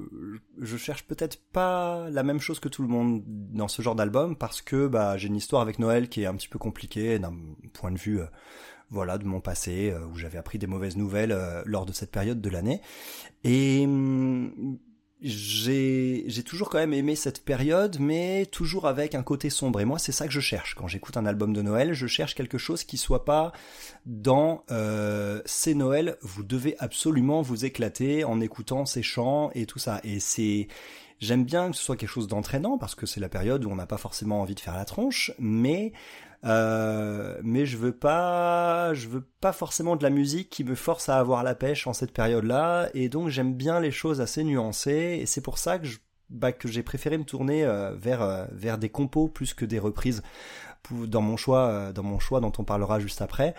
je cherche peut-être pas la même chose que tout le monde dans ce genre d'album parce que bah, j'ai une histoire avec Noël qui est un petit peu compliquée d'un point de vue, euh, voilà, de mon passé euh, où j'avais appris des mauvaises nouvelles euh, lors de cette période de l'année. Et hum, j'ai j'ai toujours quand même aimé cette période, mais toujours avec un côté sombre. Et moi, c'est ça que je cherche quand j'écoute un album de Noël. Je cherche quelque chose qui soit pas dans euh, c'est Noël. Vous devez absolument vous éclater en écoutant ces chants et tout ça. Et c'est J'aime bien que ce soit quelque chose d'entraînant parce que c'est la période où on n'a pas forcément envie de faire la tronche, mais euh, mais je veux pas, je veux pas forcément de la musique qui me force à avoir la pêche en cette période-là, et donc j'aime bien les choses assez nuancées, et c'est pour ça que je, bah, que j'ai préféré me tourner euh, vers euh, vers des compos plus que des reprises dans mon choix, dans mon choix dont on parlera juste après,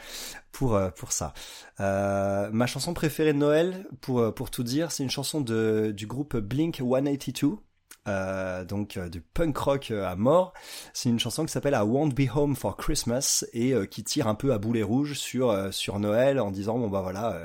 pour pour ça. Euh, ma chanson préférée de Noël, pour pour tout dire, c'est une chanson de du groupe Blink 182. Euh, donc euh, du punk rock euh, à mort. C'est une chanson qui s'appelle I Won't Be Home for Christmas et euh, qui tire un peu à boulet rouge sur sur Noël en disant bon bah voilà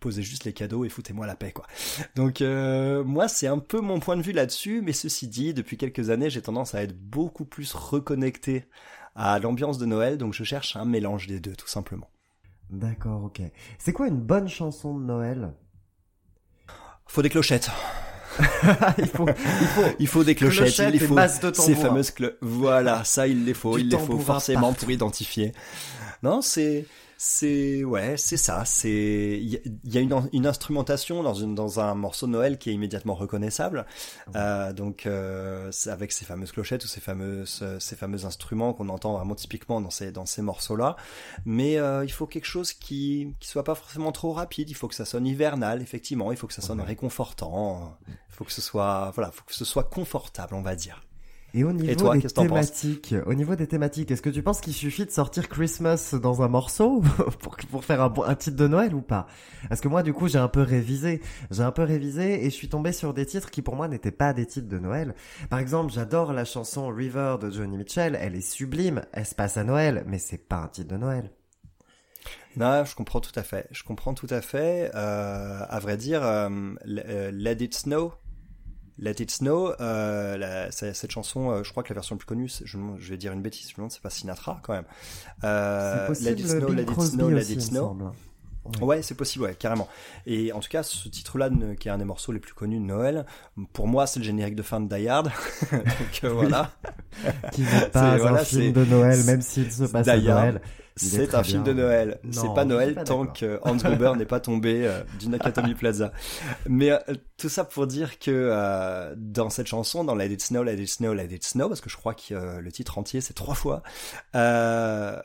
posez juste les cadeaux et foutez-moi la paix quoi. Donc moi c'est un peu mon point de vue là-dessus, mais ceci dit depuis quelques années j'ai tendance à être beaucoup plus reconnecté à l'ambiance de Noël, donc je cherche un mélange des deux tout simplement. D'accord, ok. C'est quoi une bonne chanson de Noël? Faut des clochettes. il, faut, il faut. Il faut des clochettes, Clochettes il faut de ces tambour. fameuses clochettes. Voilà, ça il les faut, Du il les faut forcément partout. pour identifier. Non, c'est c'est ouais, c'est ça, c'est il y, a- une, une instrumentation dans une dans un morceau de Noël qui est immédiatement reconnaissable. Euh, donc euh, avec ces fameuses clochettes ou ces fameuses ces fameux instruments qu'on entend vraiment typiquement dans ces dans ces morceaux-là. Mais euh, il faut quelque chose qui qui soit pas forcément trop rapide, il faut que ça sonne hivernal effectivement, il faut que ça sonne réconfortant, il faut que ce soit voilà, faut que ce soit confortable, on va dire. Et au niveau toi, des thématiques, au niveau des thématiques, est-ce que tu penses qu'il suffit de sortir Christmas dans un morceau pour, pour faire un, titre de Noël ou pas? Parce que moi, du coup, j'ai un peu révisé. J'ai un peu révisé et je suis tombé sur des titres qui, pour moi, n'étaient pas des titres de Noël. Par exemple, j'adore la chanson River de Johnny Mitchell. Elle est sublime. Elle se passe à Noël, mais c'est pas un titre de Noël. Non, je comprends tout à fait. Je comprends tout à fait. Euh, à vrai dire, euh, euh, Let It Snow, Let It Snow, euh, la- cette chanson, euh, je crois que la version la plus connue, je, vais dire une bêtise, je me demande, c'est pas Sinatra quand même. Euh, possible, Let It Snow, Let It Snow, Let It Snow. Ouais, c'est possible, ouais, carrément. Et en tout cas, ce titre-là, qui est un des morceaux les plus connus de Noël, pour moi, c'est le générique de fin de Die Hard. Donc euh, voilà. Qui n'est pas C'est- voilà, un film de Noël, même s'il se passe à Noël. C'est un film bien. de Noël. C'est pas Noël pas tant que Hans Gruber n'est pas tombé euh, du Nakatomi Plaza. Mais euh, tout ça pour dire que euh, dans cette chanson, dans Let It Snow, Let It Snow, Let It Snow, parce que je crois que euh, le titre entier c'est trois fois, euh,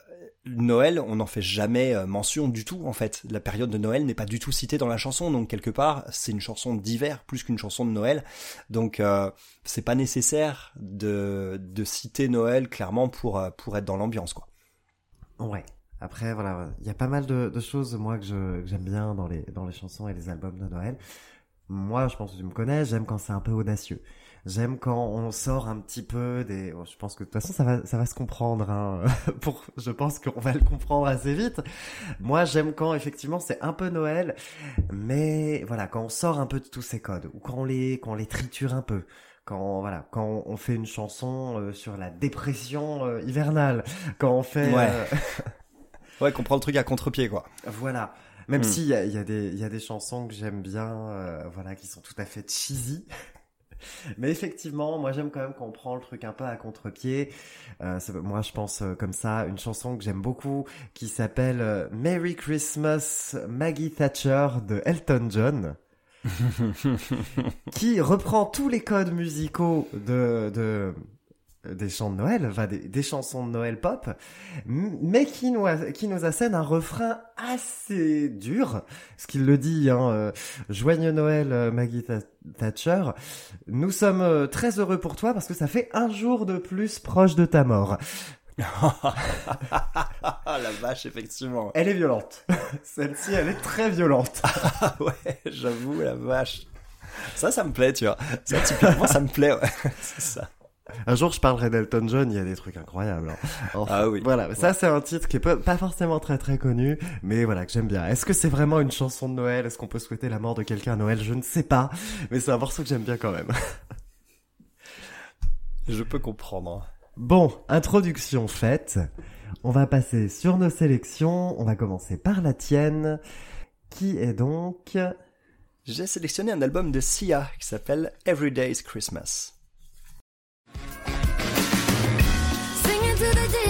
Noël, on n'en fait jamais mention du tout en fait. La période de Noël n'est pas du tout citée dans la chanson, donc quelque part c'est une chanson d'hiver plus qu'une chanson de Noël. Donc euh, c'est pas nécessaire de, de citer Noël clairement pour pour être dans l'ambiance quoi. Ouais. Après, voilà, il y a pas mal de, de choses, moi, que je- j'aime bien dans les, dans les chansons et les albums de Noël. Moi, je pense que tu me connais, j'aime quand c'est un peu audacieux. J'aime quand on sort un petit peu des... bon, je pense que de toute façon, ça va, ça va se comprendre. Hein. Pour... Je pense qu'on va le comprendre assez vite. Moi, j'aime quand, effectivement, c'est un peu Noël, mais voilà, quand on sort un peu de tous ces codes, ou quand on les, quand on les triture un peu. Quand voilà, quand on fait une chanson euh, sur la dépression euh, hivernale, quand on fait Ouais. euh, Ouais, qu'on prend le truc à contre-pied, quoi. voilà. Même Hmm. si il y a, y, a des- il y a des chansons que j'aime bien, euh, voilà, qui sont tout à fait cheesy. Mais effectivement, moi j'aime quand même qu'on prend le truc un peu à contre-pied. Euh, moi je pense euh, comme ça, une chanson que j'aime beaucoup qui s'appelle euh, Merry Christmas Maggie Thatcher de Elton John. qui reprend tous les codes musicaux de, de des chants de Noël, enfin des, chansons de Noël pop, mais qui nous, qui nous assène un refrain assez dur, ce qu'il le dit, hein, euh, Noël euh, Maggie Tha- Thatcher, nous sommes euh, très heureux pour toi parce que ça fait un jour de plus proche de ta mort. Ah, la vache, effectivement. Elle est violente. Celle-ci, elle est très violente. Ah ouais, j'avoue, la vache. Ça, ça me plaît, tu vois. Ça, typiquement, ça me plaît, ouais. C'est ça. Un jour, je parlerai d'Elton John, il y a des trucs incroyables. hein. Enfin, Ah oui. Voilà, ça c'est un titre qui est pas, pas forcément très très connu, mais voilà, que j'aime bien. Est-ce que c'est vraiment une chanson de Noël? Est-ce qu'on peut souhaiter la mort de quelqu'un à Noël? Je ne sais pas, mais c'est un morceau que j'aime bien quand même. Je peux comprendre. Bon, introduction faite. On va passer sur nos sélections. On va commencer par la tienne, qui est donc... J'ai sélectionné un album de Sia qui s'appelle Every Day's Christmas. Singing to the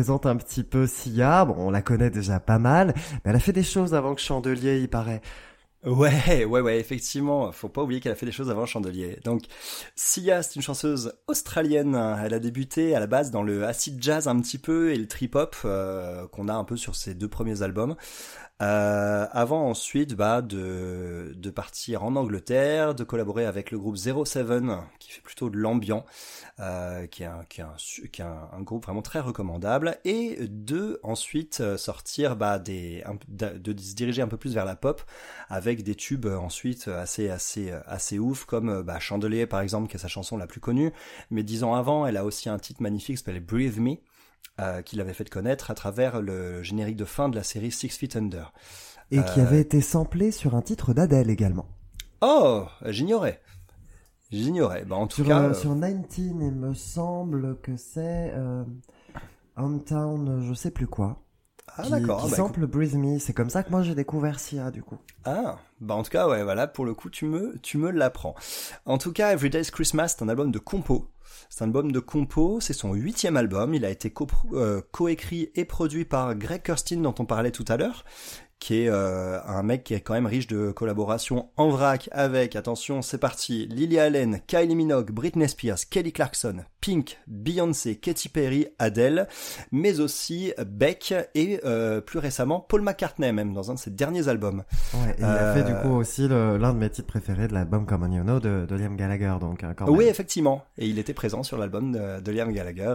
Présentes un petit peu Sia. Bon, on la connaît déjà pas mal, mais elle a fait des choses avant que Chandelier, il paraît. Ouais, ouais, ouais, effectivement. Faut pas oublier qu'elle a fait des choses avant Chandelier. Donc, Sia, c'est une chanteuse australienne. Elle a débuté à la base dans le acid jazz un petit peu et le trip hop euh, qu'on a un peu sur ses deux premiers albums. Euh, avant ensuite bah, de, de partir en Angleterre, de collaborer avec le groupe 07 qui fait plutôt de l'ambiant, euh, qui est, un, qui est, un, qui est un, groupe vraiment très recommandable, et de ensuite euh, sortir bah, des, de, se diriger un peu plus vers la pop avec des tubes euh, ensuite assez assez euh, assez ouf comme euh, bah, Chandelier par exemple qui est sa chanson la plus connue, mais dix ans avant elle a aussi un titre magnifique s'appelle Breathe Me euh, qui l'avait fait connaître à travers le générique de fin de la série Six Feet Under. Et qui Euh, avait été samplé sur un titre d'Adèle également. Oh, j'ignorais. J'ignorais. Bah, en tout Sur, cas, euh, euh, sur 19, il me semble que c'est Hometown, je sais plus quoi. Ah qui, d'accord. qui bah, sample Breathe Me. C'est comme ça que moi j'ai découvert Sia du coup. Ah, bah en tout cas, ouais, voilà, pour le coup, tu me, tu me l'apprends. En tout cas, Everyday's Christmas, c'est un album de compo. C'est un album de compo, c'est son huitième album. Il a été euh, coécrit et produit par Greg Kurstin dont on parlait tout à l'heure, qui est euh, un mec qui est quand même riche de collaborations en vrac avec, attention, c'est parti, Lily Allen, Kylie Minogue, Britney Spears, Kelly Clarkson, Pink, Beyoncé, Katy Perry, Adele, mais aussi Beck et euh, plus récemment Paul McCartney même dans un de ses derniers albums. Ouais, et il a Euh, fait du coup aussi l'un de mes titres préférés de l'album Common You Know de, de Liam Gallagher, donc hein, quand Oui, même. effectivement. Et il était présent sur l'album de, de Liam Gallagher.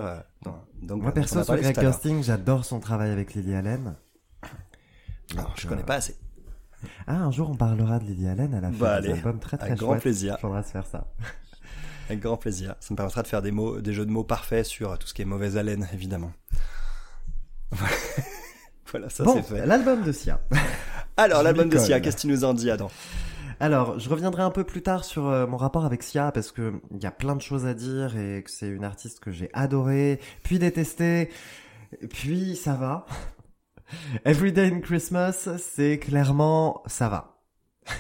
donc, Moi perso sur Greg. Kirsting, j'adore son travail avec Lily Allen. Alors, Donc, je connais pas assez. Ah, un jour on parlera de Lily Allen, elle a fait Bah, des allez, albums très très avec grand chouettes. plaisir. Faudra se faire ça. Avec grand plaisir. Ça me permettra de faire des mots, des jeux de mots parfaits sur tout ce qui est mauvaise haleine, évidemment. voilà, ça bon, c'est fait. l'album de Sia. Alors, l'album de Sia, qu'est-ce que tu nous en dis, Adam? Alors, je reviendrai un peu plus tard sur euh, mon rapport avec Sia parce que il y a plein de choses à dire et que c'est une artiste que j'ai adorée, puis détestée, puis ça va. Everyday in Christmas, c'est clairement ça va.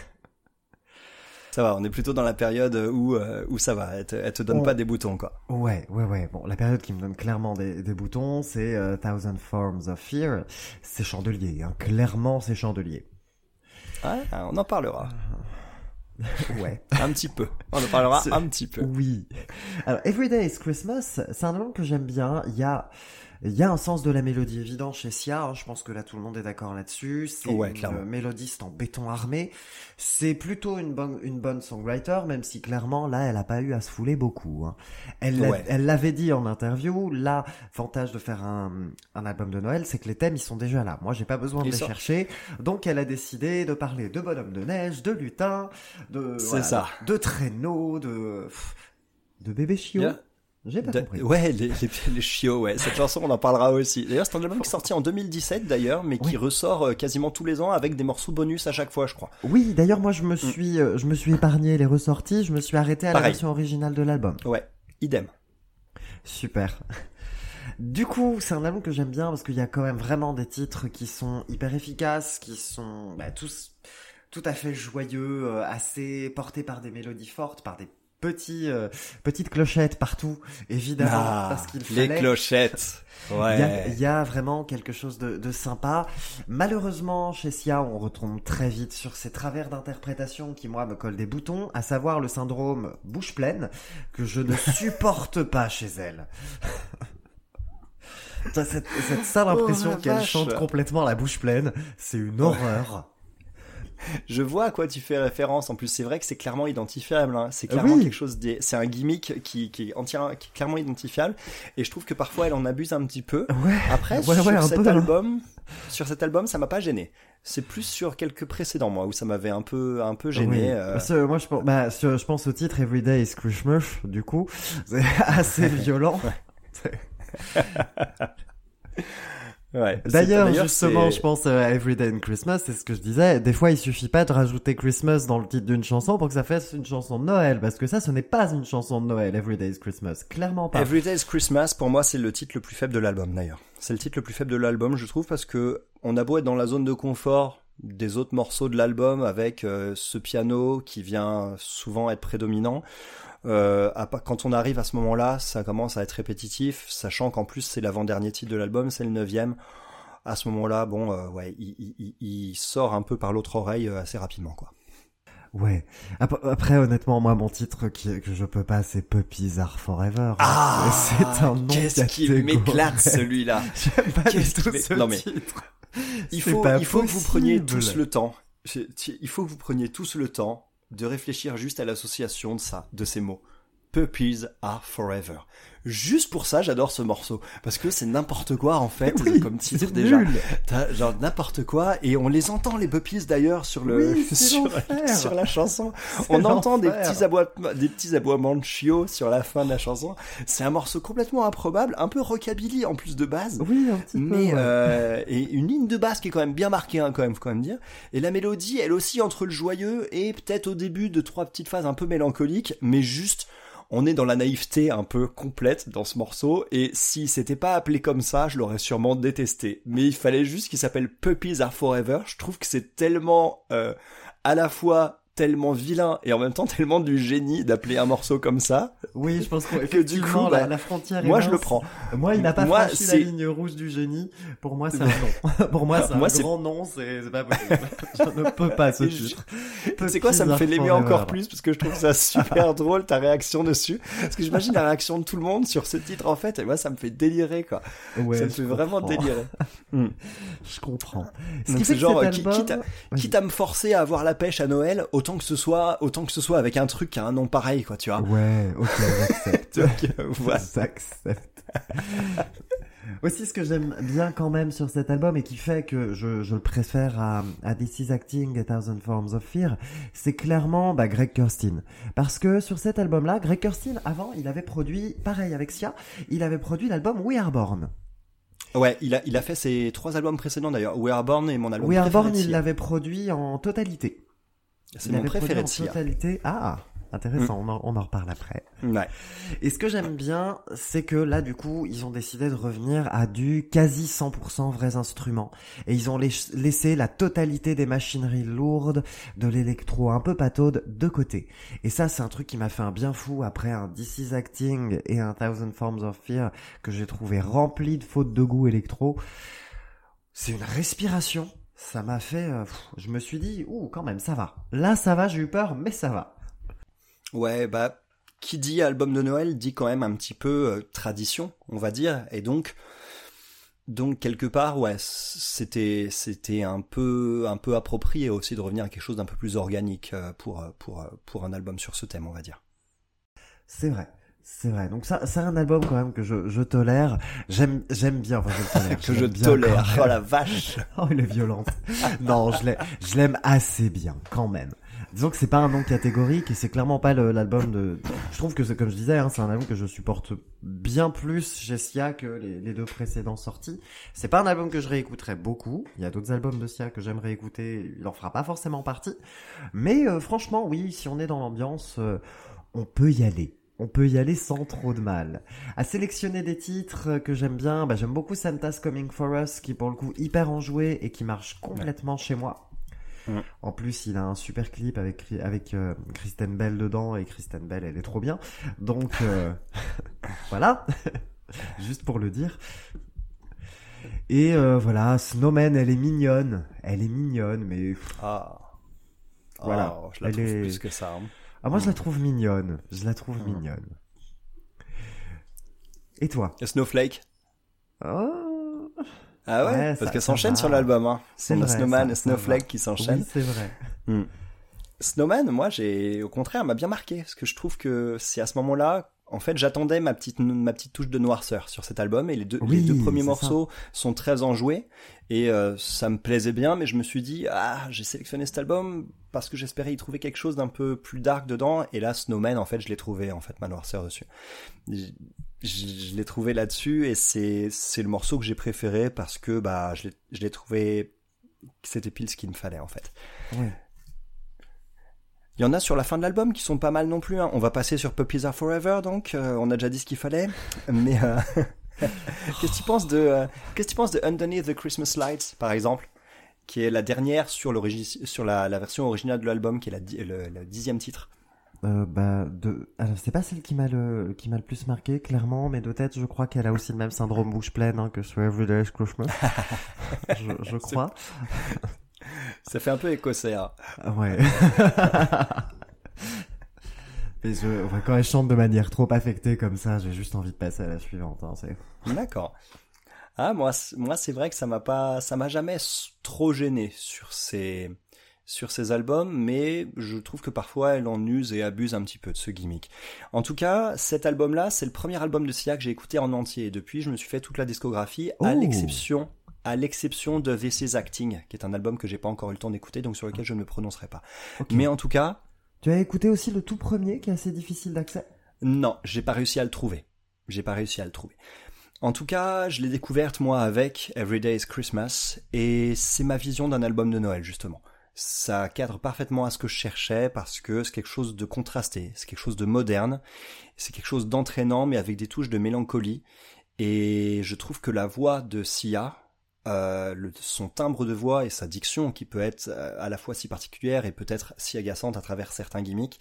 Ça va, on est plutôt dans la période où, euh, où ça va. Elle te, elle te donne On- pas des boutons, quoi. Ouais, ouais, ouais. Bon, la période qui me donne clairement des, des boutons, c'est euh, Thousand Forms of Fear. C'est chandelier, hein. clairement c'est chandelier. Ouais, on en parlera. Ouais. Un petit peu. On en parlera un petit peu. Oui. Alors, Everyday is Christmas, c'est un album que j'aime bien. Il y a, il y a un sens de la mélodie évident chez Sia. hein. Je pense que là, tout le monde est d'accord là-dessus. C'est Ouais, une clairement. mélodiste en béton armé. C'est plutôt une bonne, une bonne songwriter, même si clairement, là, elle a pas eu à se fouler beaucoup. hein. Elle Ouais. elle l'avait dit en interview. L'avantage de faire un, un album de Noël, c'est que les thèmes, ils sont déjà là. Moi, j'ai pas besoin de Ils les sont- chercher. Donc, elle a décidé de parler de bonhomme de neige, de lutin, de, voilà, ça. de, de traîneau, de, de bébé chiot. J'ai pas De- compris. Ouais, les, les, les chiots, ouais. Cette chanson, on en parlera aussi. D'ailleurs, c'est un album qui est sorti en 2017, d'ailleurs, mais qui ressort euh, quasiment tous les ans avec des morceaux bonus à chaque fois, je crois. Oui, d'ailleurs, moi, je me suis, euh, je me suis épargné les ressorties. Je me suis arrêté à la version originale de l'album. Ouais, idem. Super. Du coup, c'est un album que j'aime bien parce qu'il y a quand même vraiment des titres qui sont hyper efficaces, qui sont bah, tous tout à fait joyeux, euh, assez portés par des mélodies fortes, par des petits euh, petites clochettes partout, évidemment, Ah, parce qu'il les fallait. clochettes. Il y, a, Ouais. il y a vraiment quelque chose de, de sympa. Malheureusement, chez Sia, on retombe très vite sur ces travers d'interprétation qui, moi, me collent des boutons, à savoir le syndrome bouche pleine, que je ne supporte pas chez elle. Cette, cette sale impression Oh, la qu'elle chante complètement la bouche pleine. C'est une horreur. Je vois à quoi tu fais référence. En plus, c'est vrai que c'est clairement identifiable. hein. C'est clairement Oui. quelque chose. C'est un gimmick qui, qui, est entière- qui est clairement identifiable. Et je trouve que parfois elle en abuse un petit peu. Ouais. Après, Ouais, sur ouais, cet peu, hein. album, sur cet album, ça m'a pas gêné. C'est plus sur quelques précédents moi où ça m'avait un peu, un peu gêné. Oui. euh. Parce que moi, je, pense- bah, je pense au titre Everyday is Christmas, du coup. C'est assez violent. Ouais. D'ailleurs, justement, je pense euh, à Everyday in Christmas, c'est ce que je disais. Des fois, il suffit pas de rajouter Christmas dans le titre d'une chanson pour que ça fasse une chanson de Noël, parce que ça, ce n'est pas une chanson de Noël, Everyday is Christmas. Clairement pas. Every Day's Christmas, pour moi, c'est le titre le plus faible de l'album, d'ailleurs. C'est le titre le plus faible de l'album, je trouve, parce que on a beau être dans la zone de confort des autres morceaux de l'album avec euh, ce piano qui vient souvent être prédominant. Euh, quand on arrive à ce moment-là, ça commence à être répétitif, sachant qu'en plus c'est l'avant-dernier titre de l'album, c'est le neuvième. À ce moment-là, bon, euh, ouais, il- il sort un peu par l'autre oreille euh, assez rapidement, quoi. Ouais. Ap- Après, honnêtement, moi, mon titre qui, que je peux pas, c'est Puppies Are Forever. Ah, c'est un nom Qu'est-ce catégorique. m'éclate celui-là J'aime pas du tout ce non, mais- titre. Il faut, pas il faut que vous preniez tous le temps. Il faut que vous preniez tous le temps de réfléchir juste à l'association de ça, de ces mots. Puppies are forever. Juste pour ça, j'adore ce morceau. Parce que c'est n'importe quoi, en fait, Oui, comme titre déjà. T'as genre n'importe quoi, et on les entend, les puppies d'ailleurs, sur le, Oui, sur, la chanson. On entend des petits aboiements, des petits aboiements de chiots sur la fin de la chanson. C'est un morceau complètement improbable, un peu rockabilly en plus de base. Oui, un petit peu. Mais ouais. euh, et une ligne de basse qui est quand même bien marquée, hein, quand même, faut quand même dire. Et la mélodie, elle aussi entre le joyeux et peut-être au début de trois petites phases un peu mélancoliques, mais juste, on est dans la naïveté un peu complète dans ce morceau. Et si c'était pas appelé comme ça, je l'aurais sûrement détesté. Mais il fallait juste qu'il s'appelle Puppies Are Forever. Je trouve que c'est tellement euh, à la fois tellement vilain et en même temps tellement du génie d'appeler un morceau comme ça. Oui, je pense que, Que du coup, la, bah, la frontière est Moi, je le prends. Moi, il n'a pas Moi, franchi la ligne rouge du génie. Pour moi, c'est un non. Pour moi, c'est Moi, un c'est- grand non. C'est pas possible. je ne peux pas ce titre. C'est quoi, ça me fait l'aimer encore plus parce que je trouve ça super drôle ta réaction dessus. Parce que j'imagine la réaction de tout le monde sur ce titre en fait et moi ça me fait délirer quoi. Ouais, ça me fait vraiment délirer. Je comprends. Ce c'est que genre cet qui- album- quitte, à, quitte me forcer à avoir la pêche à Noël, autant que ce soit autant que ce soit avec un truc qui a un nom pareil quoi, tu vois. Ouais, ok, j'accepte. Euh, voilà. J'accepte. Aussi, ce que j'aime bien quand même sur cet album et qui fait que je, je le préfère à, à This Is Acting, A Thousand Forms of Fear, c'est clairement bah, Greg Kurstin. Parce que sur cet album-là, Greg Kurstin, avant, il avait produit, pareil avec Sia, il avait produit l'album We Are Born. Ouais, il a il a fait ses trois albums précédents d'ailleurs. We Are Born est mon album We Are Born, il l'avait produit en totalité. C'est mon préféré en de Sia. totalité. Ah, intéressant, on, en, on en reparle après. Ouais. Et ce que j'aime bien, c'est que là, du coup, ils ont décidé de revenir à du quasi 100% vrais instruments. Et ils ont lais- laissé la totalité des machineries lourdes, de l'électro un peu pataude, de côté. Et ça, c'est un truc qui m'a fait un bien fou après un This Is Acting et un Thousand Forms of Fear que j'ai trouvé rempli de fautes de goût électro. C'est une respiration. Ça m'a fait... euh, pff, je me suis dit, ouh, quand même, ça va. Là, ça va, j'ai eu peur, mais ça va. Ouais, bah, qui dit album de Noël dit quand même un petit peu euh, tradition, on va dire, et donc, donc quelque part, ouais, c'était, c'était un peu, un peu approprié aussi de revenir à quelque chose d'un peu plus organique euh, pour, pour, pour un album sur ce thème, on va dire. C'est vrai. C'est vrai. Donc ça, c'est un album quand même que je, je tolère. J'aime, j'aime bien. Enfin, je tolère. Que je bien tolère. Oh la vache. Oh, il est violente. non, je l'aime, je l'aime assez bien quand même. Disons que c'est pas un nom catégorique et c'est clairement pas l'album de. Je trouve que c'est comme je disais, hein, c'est un album que je supporte bien plus chez Sia que les, les deux précédents sortis. C'est pas un album que je réécouterai beaucoup. Il y a d'autres albums de Sia que j'aimerais écouter. Il en fera pas forcément partie. Mais euh, franchement, oui, si on est dans l'ambiance, euh, on peut y aller. On peut y aller sans trop de mal. À sélectionner des titres que j'aime bien, bah, j'aime beaucoup Santa's Coming For Us, qui est pour le coup hyper enjoué et qui marche complètement chez moi. En plus, il a un super clip avec avec euh, Kristen Bell dedans et Kristen Bell, elle est trop bien. Donc euh, voilà, juste pour le dire. Et euh, voilà, Snowman, elle est mignonne, elle est mignonne, mais Ah. Voilà. Oh, je la Elle trouve est- plus que ça. hein. Ah, moi je la trouve mignonne, je la trouve Mm. mignonne. Et toi? Et Snowflake. Oh, Ah ouais, Ouais, parce qu'elle ça s'enchaîne sur l'album. Hein. C'est Snowman ça- et Snowflake va. qui s'enchaînent. oui, c'est vrai. Snowman, moi, j'ai, au contraire, m'a bien marqué, parce que je trouve que c'est à ce moment-là, en fait, j'attendais ma petite, ma petite touche de noirceur sur cet album, et les deux, Oui, les deux premiers morceaux sont très enjoués, et euh, ça me plaisait bien, mais je me suis dit, ah, j'ai sélectionné cet album parce que j'espérais y trouver quelque chose d'un peu plus dark dedans, et là, Snowman, en fait, je l'ai trouvé, en fait, ma noirceur dessus. Je, je- je l'ai trouvé là-dessus, et c'est, c'est le morceau que j'ai préféré parce que, bah, je l'ai, trouvé, c'était pile ce qu'il me fallait, en fait. Ouais. Il y en a sur la fin de l'album qui sont pas mal non plus. hein. On va passer sur Puppies Are Forever, donc euh, on a déjà dit ce qu'il fallait. Mais euh, qu'est-ce que tu penses de euh, qu'est-ce que tu penses de Underneath the Christmas Lights, par exemple, qui est la dernière sur sur la, la version originale de l'album, qui est la le, le dixième titre? Euh, bah, de... Alors, c'est pas celle qui m'a le... qui m'a le plus marqué, clairement, mais de tête, je crois qu'elle a aussi le même syndrome bouche pleine hein, que sur Everyday is Christmas. je, je crois. Ça fait un peu écossais. hein. Ah Ouais. Mais je... quand elle chante de manière trop affectée comme ça, j'ai juste envie de passer à la suivante. Hein, c'est... D'accord. Ah moi moi c'est vrai que ça m'a pas ça m'a jamais trop gêné sur ces sur ces albums mais je trouve que parfois elle en use et abuse un petit peu de ce gimmick. En tout cas, cet album là, c'est le premier album de Sia que j'ai écouté en entier et depuis je me suis fait toute la discographie à Oh. l'exception à l'exception de This Is Acting qui est un album que j'ai pas encore eu le temps d'écouter donc sur lequel je ne me prononcerai pas. Mais en tout cas, Tu as écouté aussi le tout premier qui est assez difficile d'accès? Non, j'ai pas réussi à le trouver. J'ai pas réussi à le trouver. En tout cas, je l'ai découverte moi avec Everyday is Christmas et c'est ma vision d'un album de Noël justement. Ça cadre parfaitement à ce que je cherchais parce que c'est quelque chose de contrasté, c'est quelque chose de moderne, c'est quelque chose d'entraînant mais avec des touches de mélancolie et je trouve que la voix de Sia euh, le, son timbre de voix et sa diction, qui peut être euh, à la fois si particulière et peut-être si agaçante à travers certains gimmicks,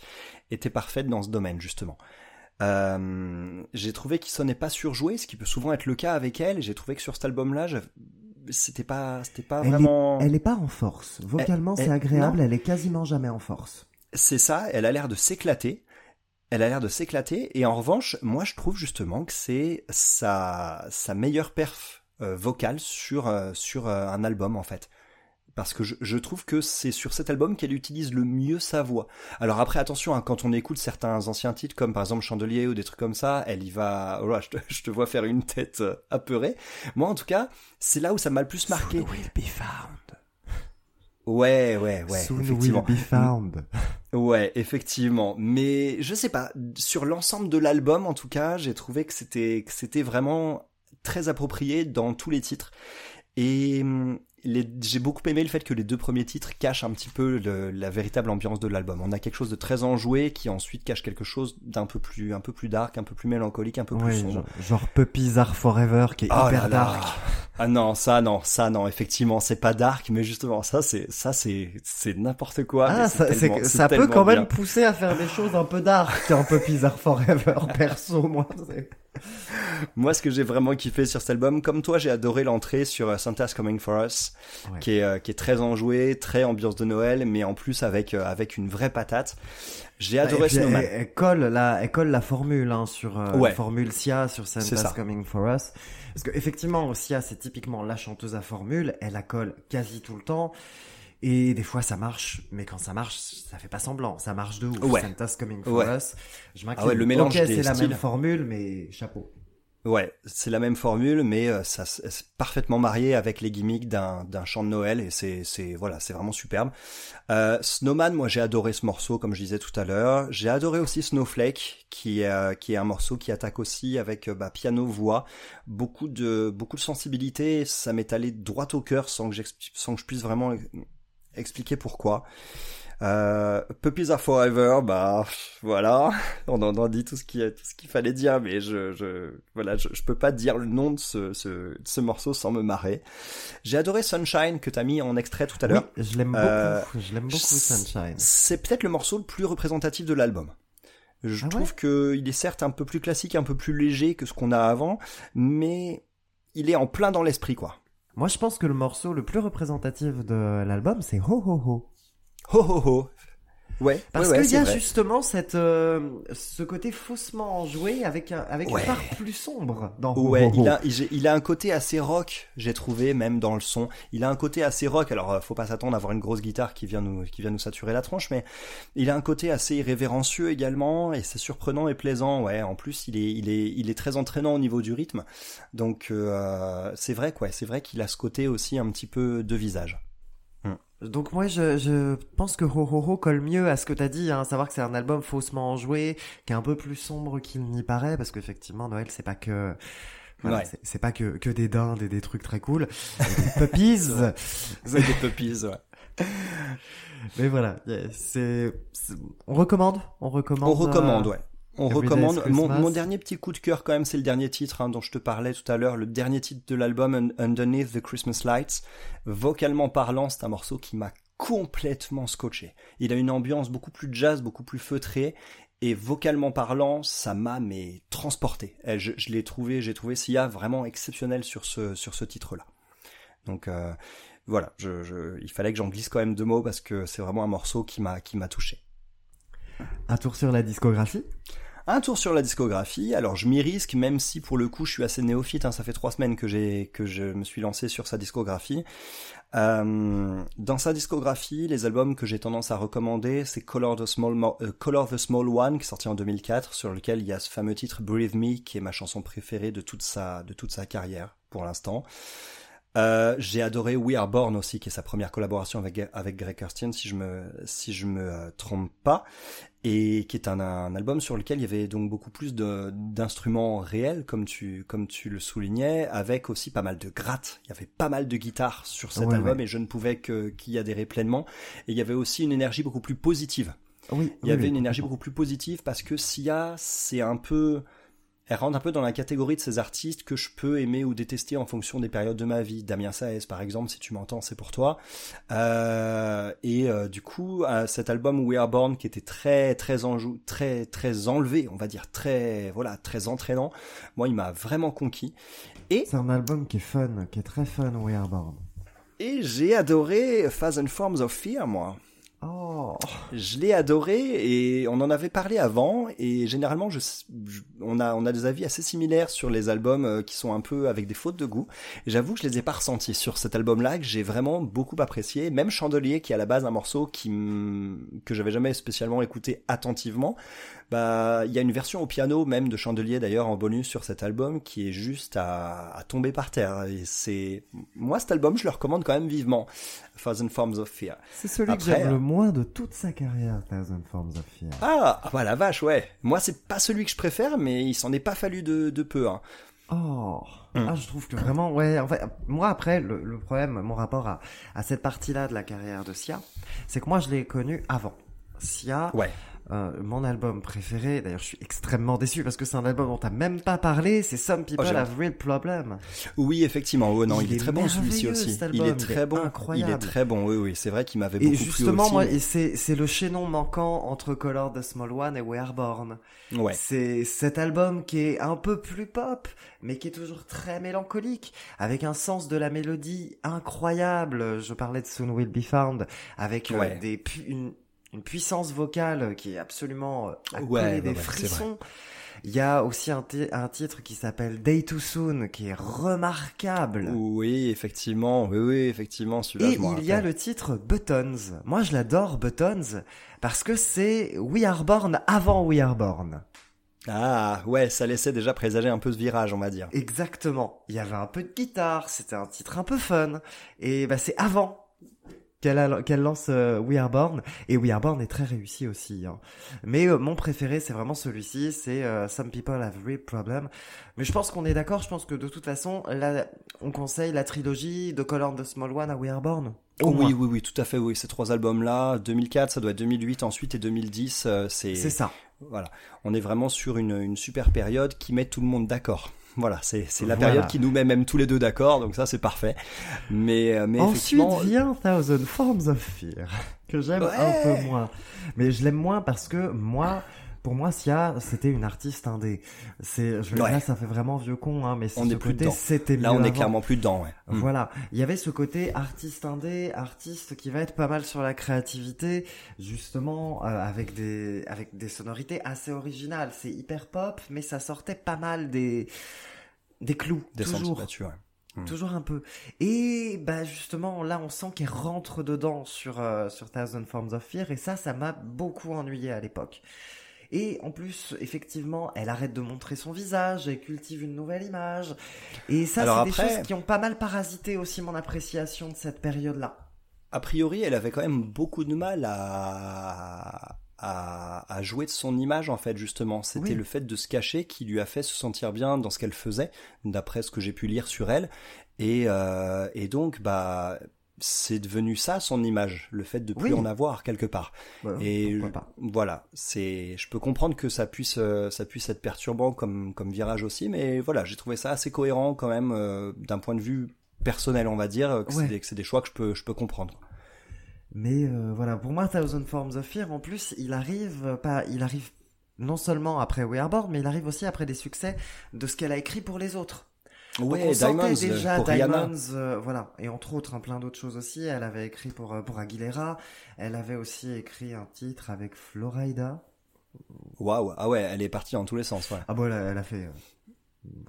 était parfaite dans ce domaine justement. Euh, j'ai trouvé qu'il sonnait pas surjoué, ce qui peut souvent être le cas avec elle. et J'ai trouvé que sur cet album-là, c'était pas, c'était pas Elle, vraiment. est, elle est pas en force. Vocalement, c'est agréable. non. Elle est quasiment jamais en force. C'est ça, elle a l'air de s'éclater. Elle a l'air de s'éclater. Et en revanche, moi, je trouve justement que c'est sa, sa meilleure perf vocale sur, euh, sur euh, un album, en fait. Parce que je, je trouve que c'est sur cet album qu'elle utilise le mieux sa voix. Alors après, attention, hein, quand on écoute certains anciens titres, comme par exemple Chandelier ou des trucs comme ça, elle y va... Oh là, je, te, je te vois faire une tête euh, apeurée. Moi, en tout cas, c'est là où ça m'a le plus marqué. Soon will be found. Ouais, ouais, ouais. Soon will effectivement. be found. Ouais, effectivement. Mais je sais pas, sur l'ensemble de l'album, en tout cas, j'ai trouvé que c'était que c'était vraiment très approprié dans tous les titres. Et hum, j'ai beaucoup aimé le fait que les deux premiers titres cachent un petit peu le- la véritable ambiance de l'album. On a quelque chose de très enjoué qui ensuite cache quelque chose d'un peu plus un peu plus dark, un peu plus mélancolique, un peu plus Ouais, sombre. genre, Puppies Are Forever qui est Oh hyper là là. dark. Ah non, ça non, ça non, effectivement, c'est pas dark, mais justement ça c'est ça c'est c'est n'importe quoi. Ah, ça, tellement- que- ça peut quand même pousser à faire des choses un peu dark en Puppies Are Forever, perso, moi. c'est- Moi, ce que j'ai vraiment kiffé sur cet album, comme toi, j'ai adoré l'entrée sur Santa's Coming for Us, Ouais. qui est euh, qui est très enjouée, très ambiance de Noël, mais en plus avec euh, avec une vraie patate. J'ai adoré Et puis, Snowman. Elle, elle colle la, elle colle la formule hein, sur euh, Ouais. la formule Sia sur Santa's. Coming for Us. Parce que effectivement, Sia c'est typiquement la chanteuse à formule. Elle la colle quasi tout le temps. Et des fois ça marche, mais quand ça marche, ça fait pas semblant. Ça marche de ouf. Ouais. Santa's Coming for Ouais. Us. Je. Ah ouais, le mélange Ok, c'est la même formule, mais chapeau. Ouais, c'est la même formule, mais euh, ça c'est parfaitement marié avec les gimmicks d'un d'un chant de Noël et c'est c'est voilà, c'est vraiment superbe. Euh, Snowman, moi j'ai adoré ce morceau comme je disais tout à l'heure. J'ai adoré aussi Snowflake, qui est euh, qui est un morceau qui attaque aussi avec bah, piano voix, beaucoup de beaucoup de sensibilité. Ça m'est allé droit au cœur sans que sans que je puisse vraiment expliquer pourquoi. Euh, Puppies Are Forever, bah voilà, on en a dit tout ce qu'il tout ce qu'il fallait dire, mais je, je voilà, je, je peux pas dire le nom de ce, ce, de ce morceau sans me marrer. J'ai adoré Sunshine que t'as mis en extrait tout à l'heure. Oui, je l'aime beaucoup. Euh, je l'aime beaucoup Sunshine. C'est peut-être le morceau le plus représentatif de l'album. Je Ah ouais trouve que il est certes un peu plus classique, un peu plus léger que ce qu'on a avant, mais il est en plein dans l'esprit quoi. Moi, je pense que le morceau le plus représentatif de l'album, c'est Ho Ho Ho. Ho ho ho. Ouais, Parce ouais, ouais, qu'il y a vrai. justement cette, euh, ce côté faussement enjoué avec, un, avec Ouais. une part plus sombre dans Ho Ouais, Ho Ho. il a, il, il a un côté assez rock, j'ai trouvé, même dans le son. Il a un côté assez rock. Alors, euh, faut pas s'attendre à avoir une grosse guitare qui vient nous, qui vient nous saturer la tronche, mais il a un côté assez irrévérencieux également, et c'est surprenant et plaisant. Ouais, en plus, il est, il est, il est très entraînant au niveau du rythme. Donc, euh, c'est vrai, quoi. C'est vrai qu'il a ce côté aussi un petit peu de visage. Donc moi, je, je pense que Ho Ho Ho colle mieux à ce que t'as dit, hein, savoir que c'est un album faussement enjoué, qui est un peu plus sombre qu'il n'y paraît, parce qu'effectivement, Noël, c'est pas que... Voilà, Ouais. c'est- pas que, que des dindes et des trucs très cool, des puppies, C'est des puppies, ouais. mais voilà, c'est- on recommande, on recommande. On recommande, euh, ouais. On Every recommande. Mon, mon dernier petit coup de cœur quand même, c'est le dernier titre hein, dont je te parlais tout à l'heure, le dernier titre de l'album Un- Underneath the Christmas Lights. Vocalement parlant, c'est un morceau qui m'a complètement scotché. Il a une ambiance beaucoup plus jazz, beaucoup plus feutrée. Et vocalement parlant, ça m'a mais transporté. Je je l'ai trouvé, j'ai trouvé Sia vraiment exceptionnel sur ce sur ce titre-là. Donc euh, voilà, je, je, il fallait que j'en glisse quand même deux mots parce que c'est vraiment un morceau qui m'a qui m'a touché. Un tour sur la discographie? Un tour sur la discographie. Alors je m'y risque, même si pour le coup je suis assez néophyte. hein, ça fait trois semaines que j'ai que je me suis lancé sur sa discographie. Euh, dans sa discographie, les albums que j'ai tendance à recommander, c'est Color the Small euh, the Small One, qui est sorti en 2004, sur lequel il y a ce fameux titre Breathe Me, qui est ma chanson préférée de toute sa de toute sa carrière pour l'instant. Euh, j'ai adoré We Are Born aussi, qui est sa première collaboration avec avec Greg Kirsten, si je me si je me euh, trompe pas, et qui est un, un album sur lequel il y avait donc beaucoup plus de d'instruments réels, comme tu comme tu le soulignais, avec aussi pas mal de grattes. Il y avait pas mal de guitares sur cet Ouais, album, ouais. et je ne pouvais que qu'y adhérer pleinement. Et il y avait aussi une énergie beaucoup plus positive. Oui, Il y oui, avait oui, une énergie beaucoup plus positive parce que Sia, c'est un peu Elle rentre un peu dans la catégorie de ces artistes que je peux aimer ou détester en fonction des périodes de ma vie. Damien Saez, par exemple, si tu m'entends, c'est pour toi. Euh, et euh, du coup, euh, cet album We Are Born, qui était très très enjou, très très enlevé, on va dire très voilà très entraînant. Moi, il m'a vraiment conquis. Et C'est un album qui est fun, qui est très fun, We Are Born. et j'ai adoré Thousand Forms of Fear, moi. Oh, Je l'ai adoré et on en avait parlé avant et généralement on a des avis assez similaires sur les albums euh, qui sont un peu avec des fautes de goût. J'avoue que je les ai pas ressentis sur cet album-là que j'ai vraiment beaucoup apprécié. Même Chandelier qui est à la base un morceau qui que j'avais jamais spécialement écouté attentivement. Bah il y a une version au piano même de Chandelier d'ailleurs en bonus sur cet album qui est juste à, à tomber par terre. Et c'est moi cet album je le recommande quand même vivement. Thousand Forms of Fear. c'est celui Après, que j'aime euh, le moins de toute sa carrière, Thousand Forms of Fear. Ah, ah bah la vache, ouais. Moi, c'est pas celui que je préfère, mais il s'en est pas fallu de, de peu. Hein. Oh, Hmm. ah, je trouve que vraiment, ouais, en fait, moi après, le, le problème, mon rapport à, à cette partie-là de la carrière de Sia, c'est que moi je l'ai connu avant. Sia, Ouais. Euh, mon album préféré, d'ailleurs je suis extrêmement déçu parce que c'est un album dont t'as même pas parlé, c'est Some People Oh, j'ai- Have Real Problem. Oui, effectivement. Oh, non, Il il, est, est très bon celui-ci aussi. il est il très est bon. incroyable. Il est très bon. Oui, oui. C'est vrai qu'il m'avait beaucoup Et plu justement, aussi. moi, et c'est, c'est le chaînon manquant entre Color the Small One et We Are Born. Ouais. C'est cet album qui est un peu plus pop, mais qui est toujours très mélancolique, avec un sens de la mélodie incroyable. Je parlais de Soon Will Be Found, avec euh, Ouais. des une, une puissance vocale qui est absolument euh, à Ouais, des ouais, frissons. Il y a aussi un, ti- un titre qui s'appelle Day Too Soon, qui est remarquable. Oui, effectivement. Oui, oui, effectivement. Celui-là, Et je il y a le titre Buttons. Moi, je l'adore, Buttons, parce que c'est We Are Born avant We Are Born. Ah, ouais, ça laissait déjà présager un peu ce virage, on va dire. Exactement. Il y avait un peu de guitare, c'était un titre un peu fun. Et bah, c'est avant qu'elle lance euh, We Are Born. Et We Are Born est très réussi aussi. hein. Mais euh, mon préféré, c'est vraiment celui-ci, c'est euh, Some People Have Real Problem. Mais je pense qu'on est d'accord, je pense que de toute façon, là, on conseille la trilogie de Color the Small One à We Are Born. Au oui, oui, oui, tout à fait. Oui, ces trois albums-là, 2004, ça doit être 2008 ensuite et 2010, euh, c'est C'est ça. Voilà, on est vraiment sur une, une super période qui met tout le monde d'accord. Voilà, c'est la Voilà. période qui nous met même tous les deux d'accord, donc ça c'est parfait. Mais, euh, mais Ensuite effectivement, vient Thousand Forms of Fear, que j'aime Ouais. un peu moins. Mais je l'aime moins parce que moi, pour moi, Sia, c'était une artiste indé. C'est, je Ouais. là, ça fait vraiment vieux con, hein, mais On ce est côté, c'était là on est clairement plus dedans, ouais. Mm. Voilà, il y avait ce côté artiste indé, artiste qui va être pas mal sur la créativité, justement euh, avec des avec des sonorités assez originales. C'est hyper pop, mais ça sortait pas mal des des clous, Des toujours. Mm. Toujours un peu. Et bah justement, là, on sent qu'elle rentre dedans sur euh, sur Thousand Forms of Fear, et ça, ça m'a beaucoup ennuyé à l'époque. Et en plus, effectivement, elle arrête de montrer son visage, elle cultive une nouvelle image. Et ça, c'est des choses qui ont pas mal parasité aussi mon appréciation de cette période-là. A priori, elle avait quand même beaucoup de mal à, à, à jouer de son image, en fait, justement. C'était Oui. le fait de se cacher qui lui a fait se sentir bien dans ce qu'elle faisait, d'après ce que j'ai pu lire sur elle. Et, euh, et donc, bah, c'est devenu ça son image, le fait de plus Oui. en avoir quelque part. Et pas. voilà, c'est, je peux comprendre que ça puisse, euh, ça puisse être perturbant comme, comme virage aussi, mais voilà, j'ai trouvé ça assez cohérent quand même euh, d'un point de vue personnel, on va dire, que Ouais. c'est des, que c'est des choix que je peux, je peux comprendre. Mais euh, voilà, pour moi, Thousand Forms of Fear, en plus, il arrive euh, pas, il arrive non seulement après We Are Born, mais il arrive aussi après des succès de ce qu'elle a écrit pour les autres. Donc, Ouais, on sentait Diamonds, déjà pour Rihanna. Diamonds, euh, voilà, et entre autres hein, plein d'autres choses aussi. Elle avait écrit pour euh, pour Aguilera, elle avait aussi écrit un titre avec Florida. Waouh, ah ouais, elle est partie dans tous les sens, ouais. Ah bon, elle a, elle a fait, euh,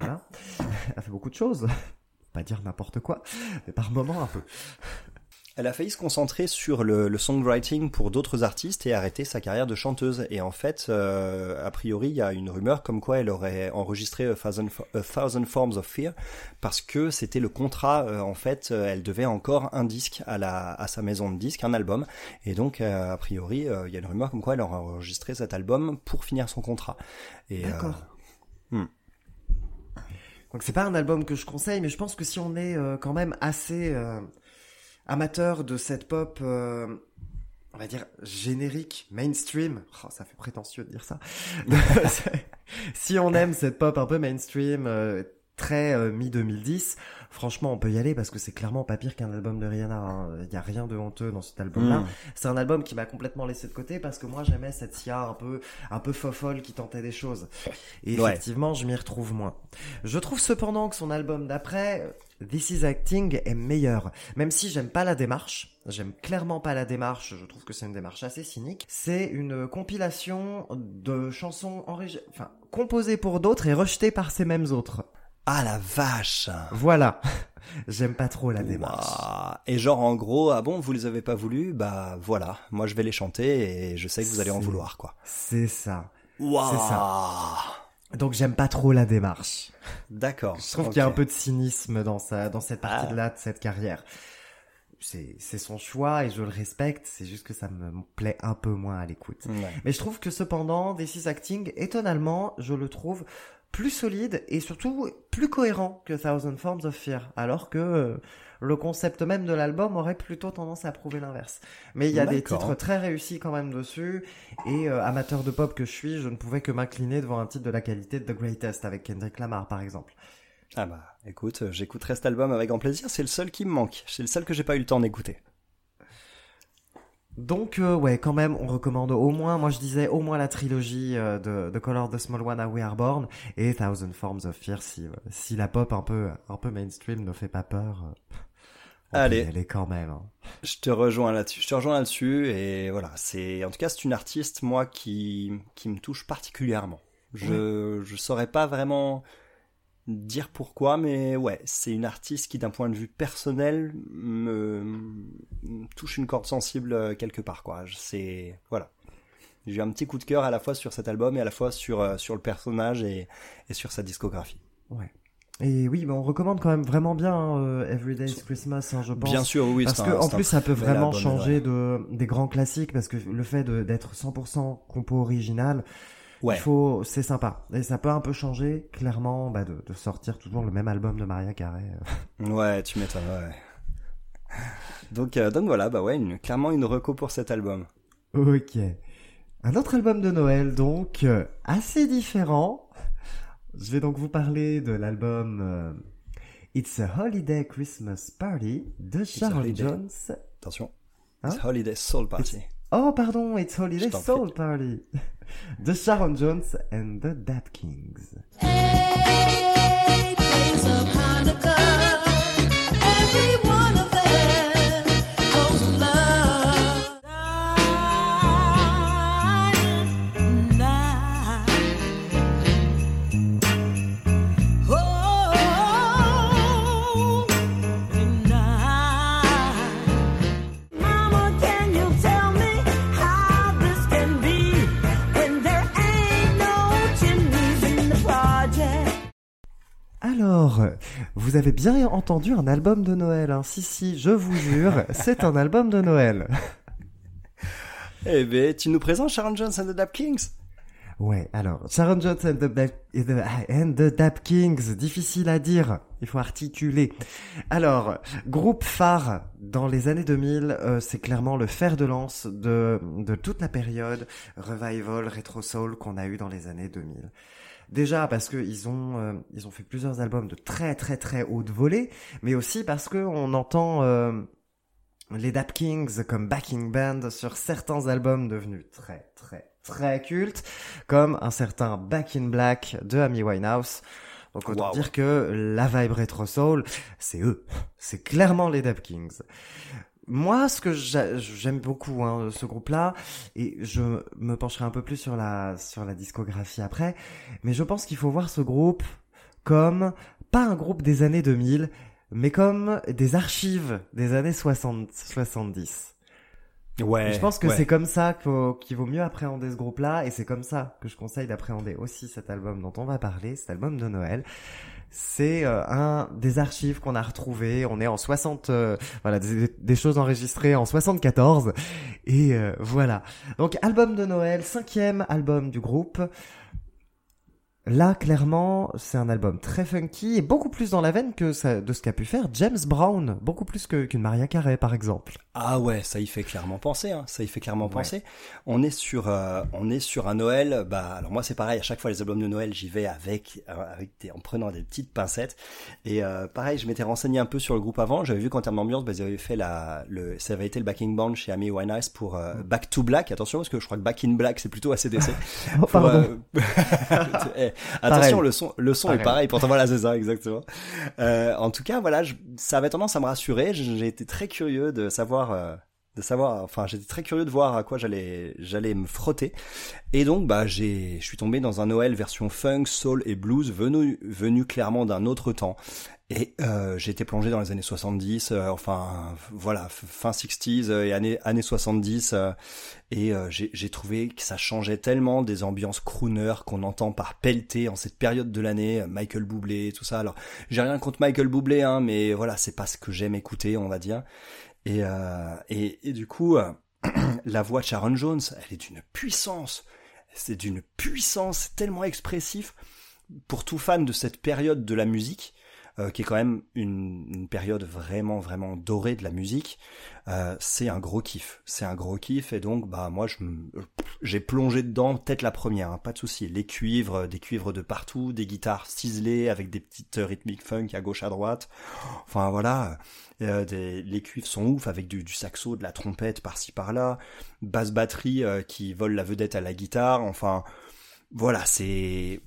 voilà, elle a fait beaucoup de choses. Pas dire n'importe quoi, mais par moment un peu. Elle a failli se concentrer sur le, le songwriting pour d'autres artistes et arrêter sa carrière de chanteuse. Et en fait, euh, a priori, il y a une rumeur comme quoi elle aurait enregistré A Thousand, A Thousand Forms of Fear parce que c'était le contrat. euh, en fait, euh, elle devait encore un disque à, la, à sa maison de disques, un album. Et donc, euh, a priori, euh, il y a une rumeur comme quoi elle aurait enregistré cet album pour finir son contrat. Euh, D'accord. hmm. Donc c'est pas un album que je conseille, mais je pense que si on est euh, quand même assez euh, amateur de cette pop euh, on va dire, générique, mainstream. Oh, ça fait prétentieux de dire ça. si on aime cette pop un peu mainstream, euh, très euh, mi-2010, franchement, on peut y aller parce que c'est clairement pas pire qu'un album de Rihanna. hein. Il y a rien de honteux dans cet album-là. Mm. C'est un album qui m'a complètement laissé de côté parce que moi, j'aimais cette Sia un peu, un peu fofolle qui tentait des choses. Et Ouais. effectivement, je m'y retrouve moins. Je trouve cependant que son album d'après, This Is Acting, est meilleur. Même si j'aime pas la démarche, j'aime clairement pas la démarche, je trouve que c'est une démarche assez cynique. C'est une compilation de chansons enregistrées, enfin, composées pour d'autres et rejetées par ces mêmes autres. Ah la vache Voilà. J'aime pas trop la démarche. Et genre en gros, ah bon, vous les avez pas voulu? Bah voilà, moi je vais les chanter et je sais que vous allez en vouloir quoi. C'est ça. Waouh. C'est ça. Donc j'aime pas trop la démarche. D'accord. Je trouve qu'il y a un peu de cynisme dans sa, dans cette Ah. partie-là de cette carrière. C'est, c'est son choix et je le respecte. C'est juste que ça me plaît un peu moins à l'écoute. Ouais. Mais je trouve que cependant, This Is Acting, étonnamment, je le trouve plus solide et surtout plus cohérent que Thousand Forms of Fear. Alors que euh, le concept même de l'album aurait plutôt tendance à prouver l'inverse. Mais il y a des titres très réussis quand même dessus. Et euh, amateur de pop que je suis, je ne pouvais que m'incliner devant un titre de la qualité de The Greatest avec Kendrick Lamar par exemple. Ah bah écoute, j'écouterai cet album avec grand plaisir, c'est le seul qui me manque. C'est le seul que j'ai pas eu le temps d'écouter. Donc euh, ouais, quand même, on recommande au moins, moi je disais au moins la trilogie euh, de The Color of the Small One à We Are Born et Thousand Forms of Fear si, euh, si la pop un peu un peu mainstream ne fait pas peur. euh, on Allez. peut y aller quand même. hein. Je te rejoins là-dessus. Je te rejoins là-dessus et voilà, c'est en tout cas c'est une artiste moi qui qui me touche particulièrement. Je je saurais pas vraiment dire pourquoi, mais ouais, c'est une artiste qui d'un point de vue personnel me, me touche une corde sensible euh, quelque part quoi. C'est voilà. J'ai eu un petit coup de cœur à la fois sur cet album et à la fois sur euh, sur le personnage et et sur sa discographie. Ouais. Et oui, mais on recommande quand même vraiment bien hein, euh, Everyday's Christmas, hein, je pense. Bien sûr, oui, Parce que un- en plus ça peut vraiment changer de des grands classiques parce que le fait d'être 100% compo original, Ouais. il faut c'est sympa et ça peut un peu changer clairement bah, de, de sortir toujours le même album de Maria Carey. euh. Ouais, tu m'étonnes, ouais. Donc, euh, donc voilà, bah ouais, une- clairement une reco pour cet album. Ok. Un autre album de Noël, donc, euh, assez différent. Je vais donc vous parler de l'album euh, It's a Holiday Christmas Party de a Holiday. Jones. Attention. Hein It's Holiday Soul Party. Oh, pardon, It's Holiday Soul Party. De Sharon Jones and the Dap Kings. Alors, vous avez bien entendu un album de Noël, hein. Si, si, je vous jure, c'est un album de Noël. Eh ben, tu nous présentes Sharon Jones and the Dap Kings Ouais, alors, Sharon Jones and the, Dap- et the- and the Dap Kings, difficile à dire, il faut articuler. Alors, groupe phare dans les années 2000, euh, c'est clairement le fer de lance de, de toute la période revival, retro soul qu'on a eu dans les années 2000. Déjà parce que ils ont euh, ils ont fait plusieurs albums de très très très haute volée, mais aussi parce que on entend euh, les Dap Kings comme backing band sur certains albums devenus très très très cultes, comme un certain Back in Black de Amy Winehouse. Donc autant Wow. dire que la vibe retro soul, c'est eux, c'est clairement les Dap Kings. Moi, ce que j'a- j'aime beaucoup hein, ce groupe-là, et je me pencherai un peu plus sur la sur la discographie après, mais je pense qu'il faut voir ce groupe comme pas un groupe des années 2000, mais comme des archives des années 60 70. Ouais. Et je pense que ouais. c'est comme ça qu'il vaut mieux appréhender ce groupe-là, et c'est comme ça que je conseille d'appréhender aussi cet album dont on va parler, cet album de Noël. C'est euh, un des archives qu'on a retrouvé. On est en 60, euh, voilà, des, des choses enregistrées en 74, et euh, voilà. Donc album de Noël, cinquième album du groupe. Là, clairement, c'est un album très funky et beaucoup plus dans la veine que ça- de ce qu'a pu faire James Brown, beaucoup plus que- qu'une Maria Carey, par exemple. Ah ouais, ça y fait clairement penser. Hein. Ça y fait clairement Ouais. penser. On est sur, euh, on est sur un Noël. Bah, alors moi c'est pareil. À chaque fois les albums de Noël, j'y vais avec, euh, avec des, en prenant des petites pincettes. Et euh, pareil, je m'étais renseigné un peu sur le groupe avant. J'avais vu qu'en termes d'ambiance, bah, ils avaient fait la, le, ça avait été le backing band chez Amy Winehouse pour euh, Back to Black. Attention parce que je crois que Back in Black c'est plutôt ACDC. Oh, pardon. euh, Pareil. attention, le son, le son est Pareil. Pourtant voilà, c'est ça exactement. Euh, en tout cas, voilà, je- ça avait tendance à me rassurer. J'ai j'ai été très curieux de savoir. euh, de savoir, enfin, j'étais très curieux de voir à quoi j'allais, j'allais me frotter. Et donc, bah, j'ai, je suis tombé dans un Noël version funk, soul et blues venu, venu clairement d'un autre temps. Et euh, été plongé dans les années 70, euh, enfin voilà, fin 60s euh, et années, années 70, euh, et euh, j'ai trouvé que ça changeait tellement des ambiances crooner qu'on entend par pelleter en cette période de l'année, euh, Michael Bublé, tout ça. Alors j'ai rien contre Michael Bublé, hein, mais voilà, c'est pas ce que j'aime écouter, on va dire. Et, et, et du coup, la voix de Sharon Jones, elle est d'une puissance, c'est d'une puissance tellement expressif pour tout fan de cette période de la musique euh, qui est quand même une, une période vraiment vraiment dorée de la musique, euh, c'est un gros kiff. C'est un gros kiff et donc bah moi je j'ai plongé dedans peut-être la première, hein, pas de souci. Les cuivres, des cuivres de partout, des guitares ciselées avec des petites rythmiques funk à gauche à droite. Enfin voilà, euh, des- les cuivres sont ouf avec du, du saxo, de la trompette par-ci par-là, basse batterie euh, qui vole la vedette à la guitare. Enfin voilà, c'est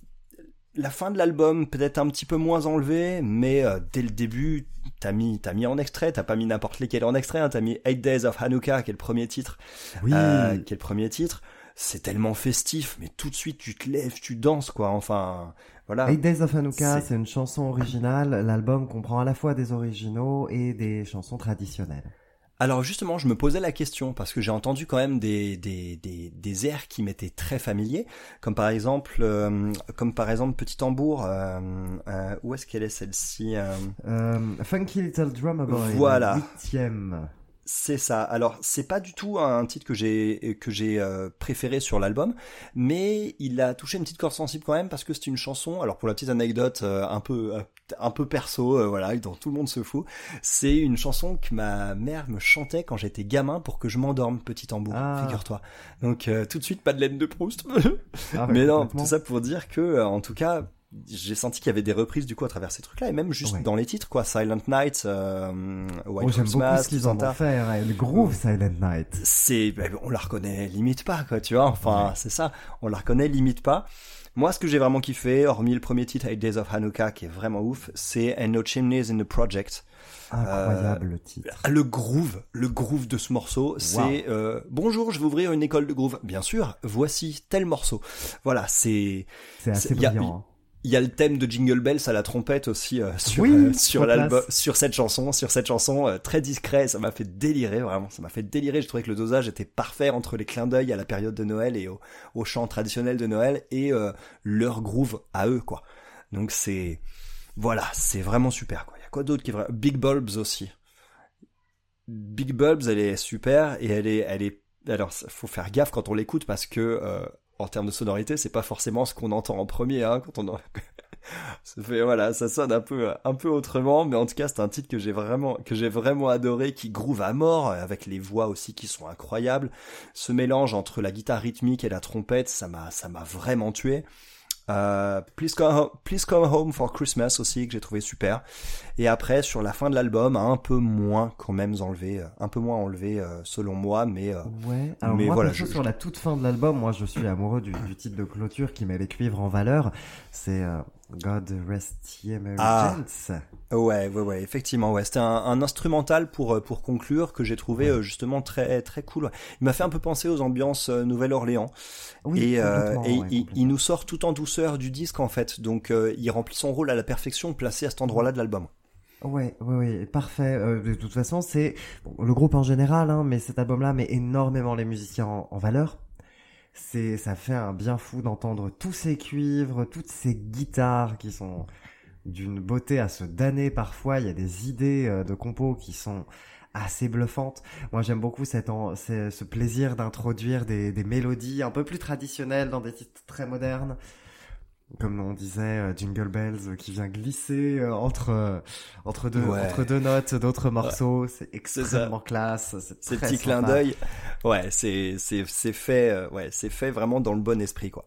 la fin de l'album peut-être un petit peu moins enlevée, mais euh, dès le début, t'as mis, t'as mis en extrait, t'as pas mis n'importe lesquels en extrait, hein, t'as mis Eight Days of Hanukkah, qui est le premier titre, Oui. euh, qui est le premier titre. C'est tellement festif, mais tout de suite tu te lèves, tu danses quoi. Enfin, voilà. Eight Days of Hanukkah, C'est- c'est une chanson originale. L'album comprend à la fois des originaux et des chansons traditionnelles. Alors justement, je me posais la question parce que j'ai entendu quand même des des des, des airs qui m'étaient très familiers, comme par exemple euh, comme par exemple Petit Tambour. euh, euh, où est-ce qu'elle est celle-ci Funky Little Drummer Boy, Voilà. huitième. C'est ça. Alors, c'est pas du tout un titre que j'ai que j'ai euh, préféré sur l'album, mais il a touché une petite corde sensible quand même parce que c'est une chanson. Alors pour la petite anecdote euh, un peu euh, un peu perso, euh, voilà, dont tout le monde se fout. C'est une chanson que ma mère me chantait quand j'étais gamin pour que je m'endorme, petit tambour. Ah. Figure-toi. Donc euh, tout de suite pas de laine de Proust. Ah, mais non, tout ça pour dire que euh, en tout cas. J'ai senti qu'il y avait des reprises du coup à travers ces trucs-là et même juste Ouais. dans les titres quoi, Silent Night, euh, White Oh, j'aime beaucoup ce qu'ils ont fait. ouais, Le groove Silent Night. c'est ben, on la reconnaît limite pas quoi tu vois enfin c'est ça on la reconnaît limite pas moi ce que j'ai vraiment kiffé hormis le premier titre Eight Days of Hanukkah qui est vraiment ouf c'est And No Chimneys in the Project Incroyable le titre. le groove le groove de ce morceau c'est euh, bonjour je vais ouvrir une école de groove bien sûr voici tel morceau voilà c'est C'est assez brillant. Il y a le thème de Jingle Bells à la trompette aussi euh, sur Oui, euh, sur trop l'album sur cette chanson sur cette chanson euh, très discret. Ça m'a fait délirer vraiment. Ça m'a fait délirer. Je trouvais que le dosage était parfait entre les clins d'œil à la période de Noël et au, au chant traditionnel de Noël et euh, leur groove à eux quoi. Donc c'est voilà c'est vraiment super quoi. Il y a quoi d'autre qui est vrai? Big Bulbs aussi. Big Bulbs elle est super et elle est elle est alors faut faire gaffe quand on l'écoute parce que euh, en termes de sonorité c'est pas forcément ce qu'on entend en premier hein, quand on en- ça fait voilà ça sonne un peu un peu autrement mais en tout cas c'est un titre que j'ai vraiment que j'ai vraiment adoré qui groove à mort avec les voix aussi qui sont incroyables. Ce mélange entre la guitare rythmique et la trompette ça m'a ça m'a vraiment tué euh, Please, come home, Please Come Home for Christmas aussi que j'ai trouvé super et après sur la fin de l'album un peu moins quand même enlevé euh, un peu moins enlevé euh, selon moi mais Ouais. Alors Mais moi, voilà, je- sur la toute fin de l'album, moi, je suis amoureux du, du titre de clôture qui met les cuivres en valeur. C'est God Rest Ye Merry Ah. Gents. Ouais, ouais, ouais, effectivement, ouais. C'était un, un instrumental pour euh, pour conclure que j'ai trouvé euh, justement très très cool. Il m'a fait un peu penser aux ambiances euh, Nouvelle-Orléans Oui, et, euh, et ouais, il, nous sort tout en douceur du disque en fait. Donc euh, il remplit son rôle à la perfection, placé à cet endroit-là de l'album. Ouais, ouais, ouais, parfait. Euh, de toute façon, c'est bon, le groupe en général, hein, mais cet album-là met énormément les musiciens en, en valeur. C'est, ça fait un bien fou d'entendre tous ces cuivres, toutes ces guitares qui sont d'une beauté à se damner parfois. Il y a des idées euh, de compos qui sont assez bluffantes. Moi, j'aime beaucoup cet en- c'est- ce plaisir d'introduire des mélodies un peu plus traditionnelles dans des titres très modernes. Comme on disait, euh, Jingle Bells euh, qui vient glisser euh, entre entre deux Ouais. entre deux notes d'autres morceaux. C'est extrêmement classe. C'est clins sympa. d'œil, ouais, c'est c'est c'est fait, ouais, c'est fait vraiment dans le bon esprit, quoi.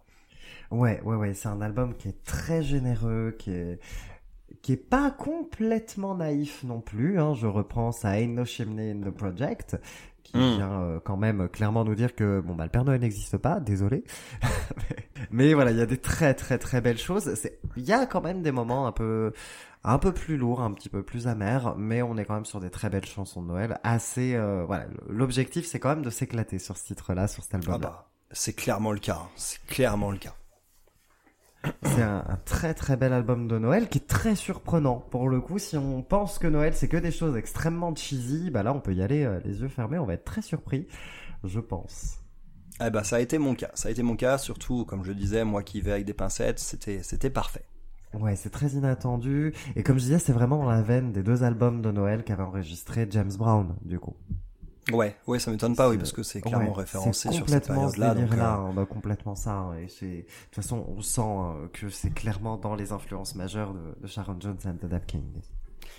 Ouais, ouais, ouais. C'est un album qui est très généreux, qui est qui est pas complètement naïf non plus. Hein. Je reprends ça Ain't No Chimney in the Project, qui Mm. vient euh, quand même clairement nous dire que bon bah le Père Noël n'existe pas, désolé. Mais voilà, il y a des très très très belles choses. C'est, il y a quand même des moments un peu un peu plus lourds, un petit peu plus amers, mais on est quand même sur des très belles chansons de Noël. Assez, euh, voilà. L'objectif c'est quand même de s'éclater sur ce titre-là, sur cet Ah album-là. bah, c'est clairement le cas, hein. c'est clairement le cas. C'est un, un très très bel album de Noël qui est très surprenant. Pour le coup, si on pense que Noël c'est que des choses extrêmement cheesy, bah là on peut y aller euh, les yeux fermés, on va être très surpris, je pense. Eh bah, ça a été mon cas, ça a été mon cas, surtout, comme je disais, moi qui vais avec des pincettes, c'était c'était parfait. Ouais, c'est très inattendu. Et comme je disais, c'est vraiment dans la veine des deux albums de Noël qu'avait enregistré James Brown, du coup. Ouais, ouais, ça m'étonne pas, oui, C'est- parce que c'est clairement Ouais, référencé c'est sur cette période-là. donc, délire-là, euh, hein, bah, complètement ça. hein, et c'est, de toute façon, on sent euh, que c'est clairement dans les influences majeures de, de Sharon Jones the Dap King.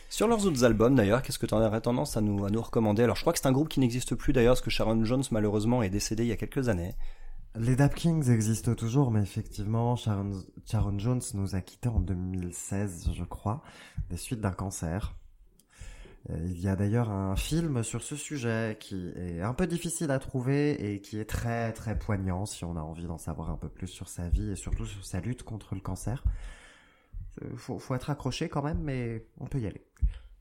Sur leurs autres albums, d'ailleurs, qu'est-ce que tu aurais tendance à nous, à nous recommander? Alors, je crois que c'est un groupe qui n'existe plus, d'ailleurs, parce que Sharon Jones, malheureusement, est décédé il y a quelques années. Les Dap Kings existent toujours, mais effectivement, Sharon, Sharon Jones nous a quittés en 2016, je crois, des suites d'un cancer. Euh, Il y a d'ailleurs un film sur ce sujet qui est un peu difficile à trouver et qui est très très poignant si on a envie d'en savoir un peu plus sur sa vie et surtout sur sa lutte contre le cancer. Euh, Faut, faut être accroché quand même, mais on peut y aller.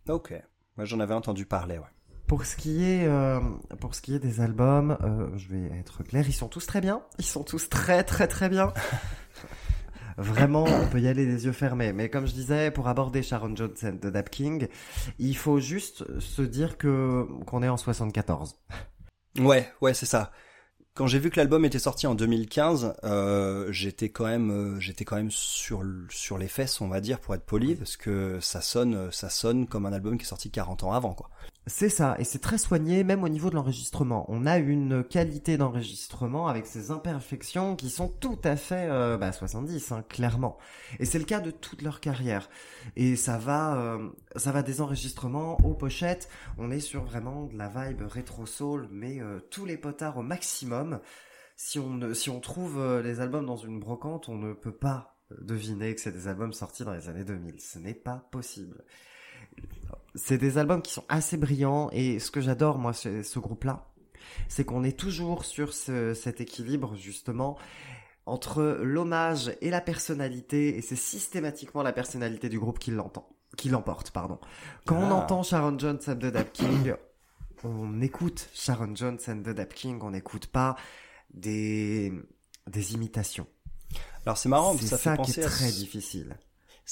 Ok. Moi, j'en avais entendu parler, ouais. Pour ce qui est, euh, pour ce qui est des albums, euh, je vais être clair, ils sont tous très bien. Ils sont tous très très très bien. Vraiment, on peut y aller les yeux fermés. Mais comme je disais, pour aborder Sharon Jones the Dap King, il faut juste se dire que qu'on est en 74. Ouais, ouais, c'est ça. Quand j'ai vu que l'album était sorti en 2015, euh, j'étais quand même, euh, j'étais quand même sur sur les fesses, on va dire, pour être poli, parce que ça sonne, ça sonne comme un album qui est sorti 40 ans avant, quoi. C'est ça, et c'est très soigné, même au niveau de l'enregistrement. On a une qualité d'enregistrement avec ces imperfections qui sont tout à fait euh, bah, 70, hein, clairement. Et c'est le cas de toute leur carrière. Et ça va, euh, ça va des enregistrements aux pochettes. On est sur vraiment de la vibe rétro soul, mais euh, tous les potards au maximum. Si on si on trouve les albums dans une brocante, on ne peut pas deviner que c'est des albums sortis dans les années 2000. Ce n'est pas possible c'est des albums qui sont assez brillants et ce que j'adore moi chez ce groupe-là, c'est qu'on est toujours sur ce, cet équilibre justement entre l'hommage et la personnalité et c'est systématiquement la personnalité du groupe qui l'entend, qui l'emporte pardon. Quand on Ah. entend Sharon Jones and the Dap King, on écoute Sharon Jones and the Dap King, on n'écoute pas des des imitations. Alors c'est marrant, c'est ça, ça, fait qui penser est à très ce- difficile.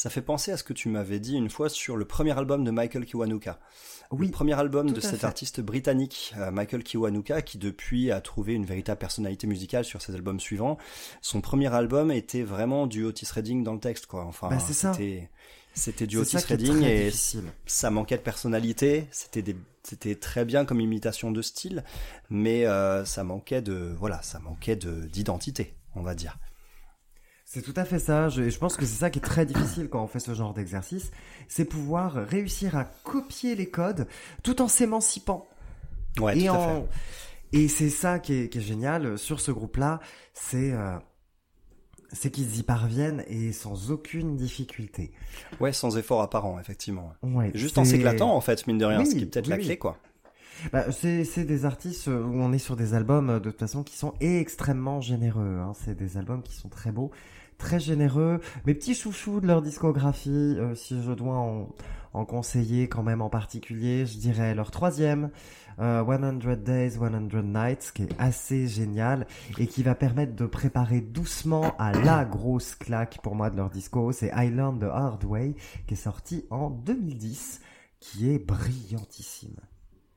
Ça fait penser à ce que tu m'avais dit une fois sur le premier album de Michael Kiwanuka. Oui, le premier album de cet fait. artiste britannique, euh, Michael Kiwanuka, qui depuis a trouvé une véritable personnalité musicale sur ses albums suivants. Son premier album était vraiment du Otis Redding dans le texte, quoi. Enfin, Bah, c'était c'était du Otis Redding et difficile. ça manquait de personnalité. C'était des c'était très bien comme imitation de style, mais euh, ça manquait de voilà, ça manquait de d'identité, on va dire. C'est tout à fait ça. Je, je pense que c'est ça qui est très difficile quand on fait ce genre d'exercice. C'est pouvoir réussir à copier les codes tout en s'émancipant. Ouais, et tout à en... fait. Et c'est ça qui est, qui est génial sur ce groupe-là. C'est, euh, c'est qu'ils y parviennent et sans aucune difficulté. Ouais, sans effort apparent, effectivement. Ouais, Juste en s'éclatant, en fait, mine de rien, Oui, ce qui est peut-être oui, la clé, quoi. Bah, c'est, des artistes où on est sur des albums euh, de toute façon qui sont extrêmement généreux. Hein. C'est des albums qui sont très beaux, très généreux. Mes petits chouchous de leur discographie, euh, si je dois en, en conseiller quand même en particulier, je dirais leur troisième, euh, 100 Days, 100 Nights, qui est assez génial et qui va permettre de préparer doucement à la grosse claque pour moi de leur disco. C'est I Learned the Hard Way, qui est sorti en 2010, qui est brillantissime.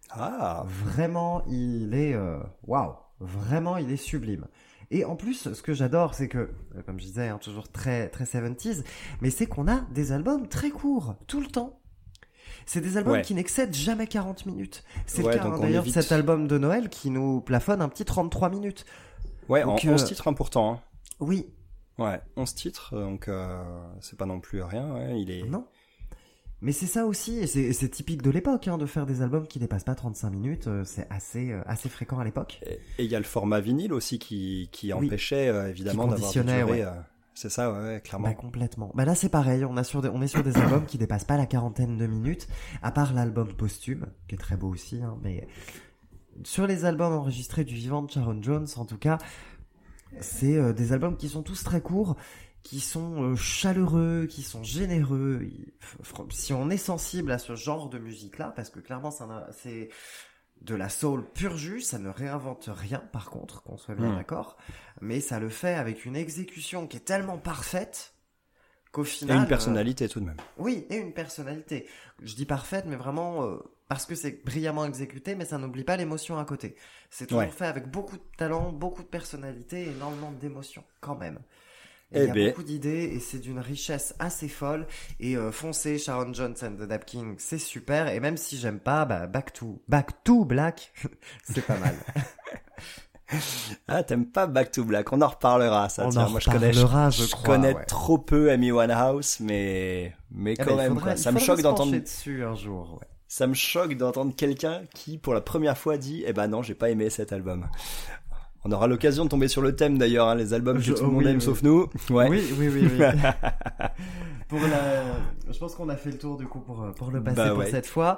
Ah, Vraiment, il est euh, waouh, vraiment, il est sublime. Et en plus, ce que j'adore, c'est que, euh, comme je disais, hein, toujours très très 70s, mais c'est qu'on a des albums très courts tout le temps. C'est des albums Ouais. qui n'excèdent jamais 40 minutes. C'est Ouais, le cas hein, d'ailleurs de cet album de Noël qui nous plafonne un petit 33 minutes. ouais, Donc, en euh, 11 titres hein, pourtant. hein. Oui, Ouais, 11 titres, donc euh, c'est pas non plus rien. Ouais, il est. Non. Mais c'est ça aussi, et c'est typique de l'époque, hein, de faire des albums qui dépassent pas 35 minutes. euh, c'est assez, euh, assez fréquent à l'époque. Et il y a le format vinyle aussi qui, qui Oui. empêchait euh, évidemment d'avoir ouais. C'est ça, ouais, clairement. Bah, complètement. Bah là c'est pareil, on, a sur des- on est sur des albums qui dépassent pas la quarantaine de minutes, à part l'album posthume, qui est très beau aussi, hein, mais sur les albums enregistrés du vivant de Sharon Jones, en tout cas, c'est des albums qui sont tous très courts, qui sont euh, chaleureux, qui sont généreux. Si on est sensible à ce genre de musique-là, parce que clairement c'est de la soul pur jus, ça ne réinvente rien par contre, qu'on soit bien Hmm. d'accord, mais ça le fait avec une exécution qui est tellement parfaite qu'au Et final... une euh, personnalité tout de même. oui, et une personnalité. Je dis parfaite, mais vraiment euh, parce que c'est brillamment exécuté, mais ça n'oublie pas l'émotion à côté. C'est toujours Ouais. fait avec beaucoup de talent, beaucoup de personnalité et énormément d'émotion, quand même. Et Eh il y a ben. beaucoup d'idées et c'est d'une richesse assez folle. Et euh, foncez Sharon Jones and the Dap King, c'est super. Et même si j'aime pas, bah, Back to Back to Black, c'est pas mal. Ah, t'aimes pas Back to Black? On en reparlera, ça. On tiens, en moi je connais, reparlera, je crois, connais ouais. trop peu Amy Winehouse, mais mais Eh quand ben, il même, quoi. Ça me choque d'entendre, pencher dessus un jour. Ouais. ça me choque d'entendre quelqu'un qui, pour la première fois, dit, eh ben non, j'ai pas aimé cet album. On aura l'occasion de tomber sur le thème d'ailleurs, hein, les albums Je- que tout le monde oui, aime oui. sauf nous. Ouais. Oui, oui, oui, oui. pour la, je pense qu'on a fait le tour du coup pour pour le Bah pour ouais. cette fois.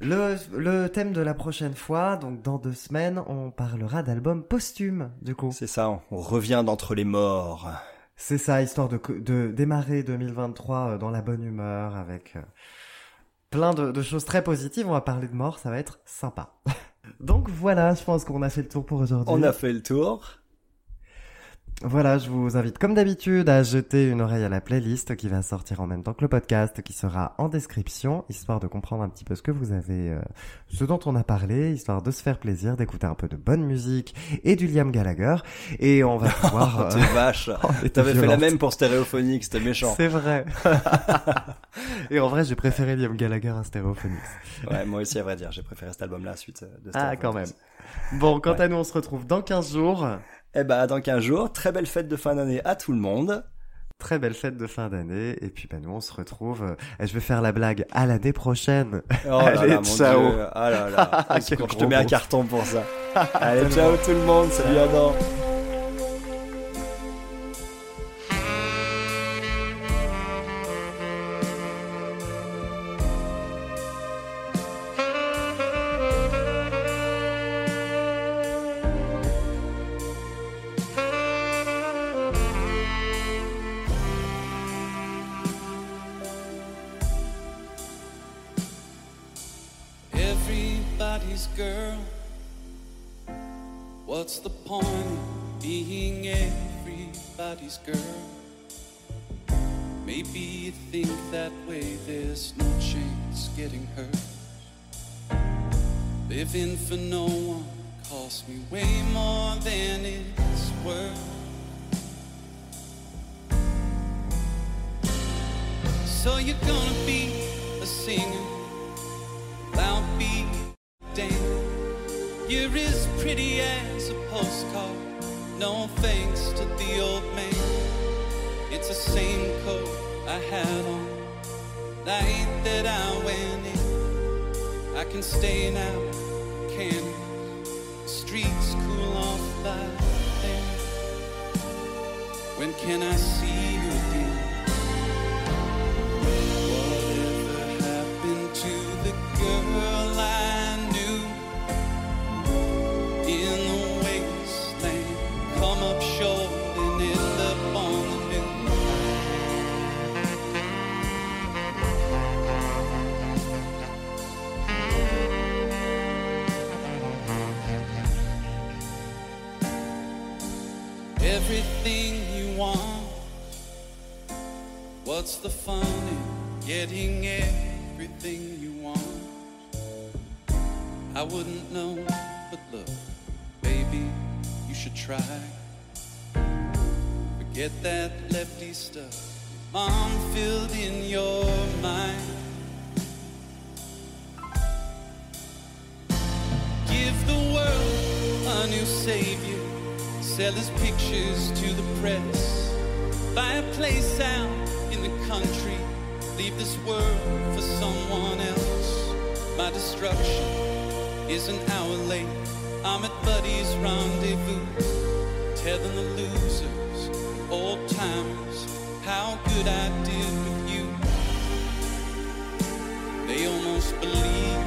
Le le thème de la prochaine fois, donc dans deux semaines, on parlera d'albums posthumes du coup. C'est ça, on- revient d'entre les morts. C'est ça, histoire de de démarrer 2023 euh, dans la bonne humeur avec euh, plein de, de choses très positives. On va parler de mort, ça va être sympa. Donc voilà, je pense qu'on a fait le tour pour aujourd'hui. On a fait le tour. Voilà, je vous invite comme d'habitude à jeter une oreille à la playlist qui va sortir en même temps que le podcast qui sera en description, histoire de comprendre un petit peu ce que vous avez, euh, ce dont on a parlé, histoire de se faire plaisir, d'écouter un peu de bonne musique et du Liam Gallagher. Et on va pouvoir... Oh, euh, t'es vache. t'es T'avais fait la même pour Stéréophonique, c'était méchant. C'est vrai. et en vrai, j'ai préféré Liam Gallagher à Stereophonics. Ouais, moi aussi, à vrai dire, j'ai préféré cet album-là suite euh, de Ah, Stéréophonics. quand même. Bon, quant Ouais. à nous, on se retrouve dans 15 jours. Eh ben, dans 15 jours, très belle fête de fin d'année à tout le monde. Très belle fête de fin d'année. Et puis, bah, nous, on se retrouve. et je vais faire la blague à l'année prochaine. Oh là Allez, là, mon ciao. Dieu. Ah là là. Je te mets un carton pour ça. Allez, ciao tout le monde. Salut Adam. What's the point of being everybody's girl? Maybe you think that way, there's no chance getting hurt. Living for no one costs me way more than it's worth. So you're gonna be a singer, I'll be damned. You're as pretty as a postcard. No thanks to the old man. It's the same coat I had on night that I went in. I can stay now, can the streets cool off by then? When can I see you again? What's the fun in getting everything you want? I wouldn't know, but look, baby, you should try. Forget that lefty stuff mom filled in your mind. Give the world a new savior, sell his pictures to the press. buy a place out country, leave this world for someone else. My destruction is an hour late. I'm at Buddy's rendezvous, telling the losers, old timers, how good I did with you. They almost believe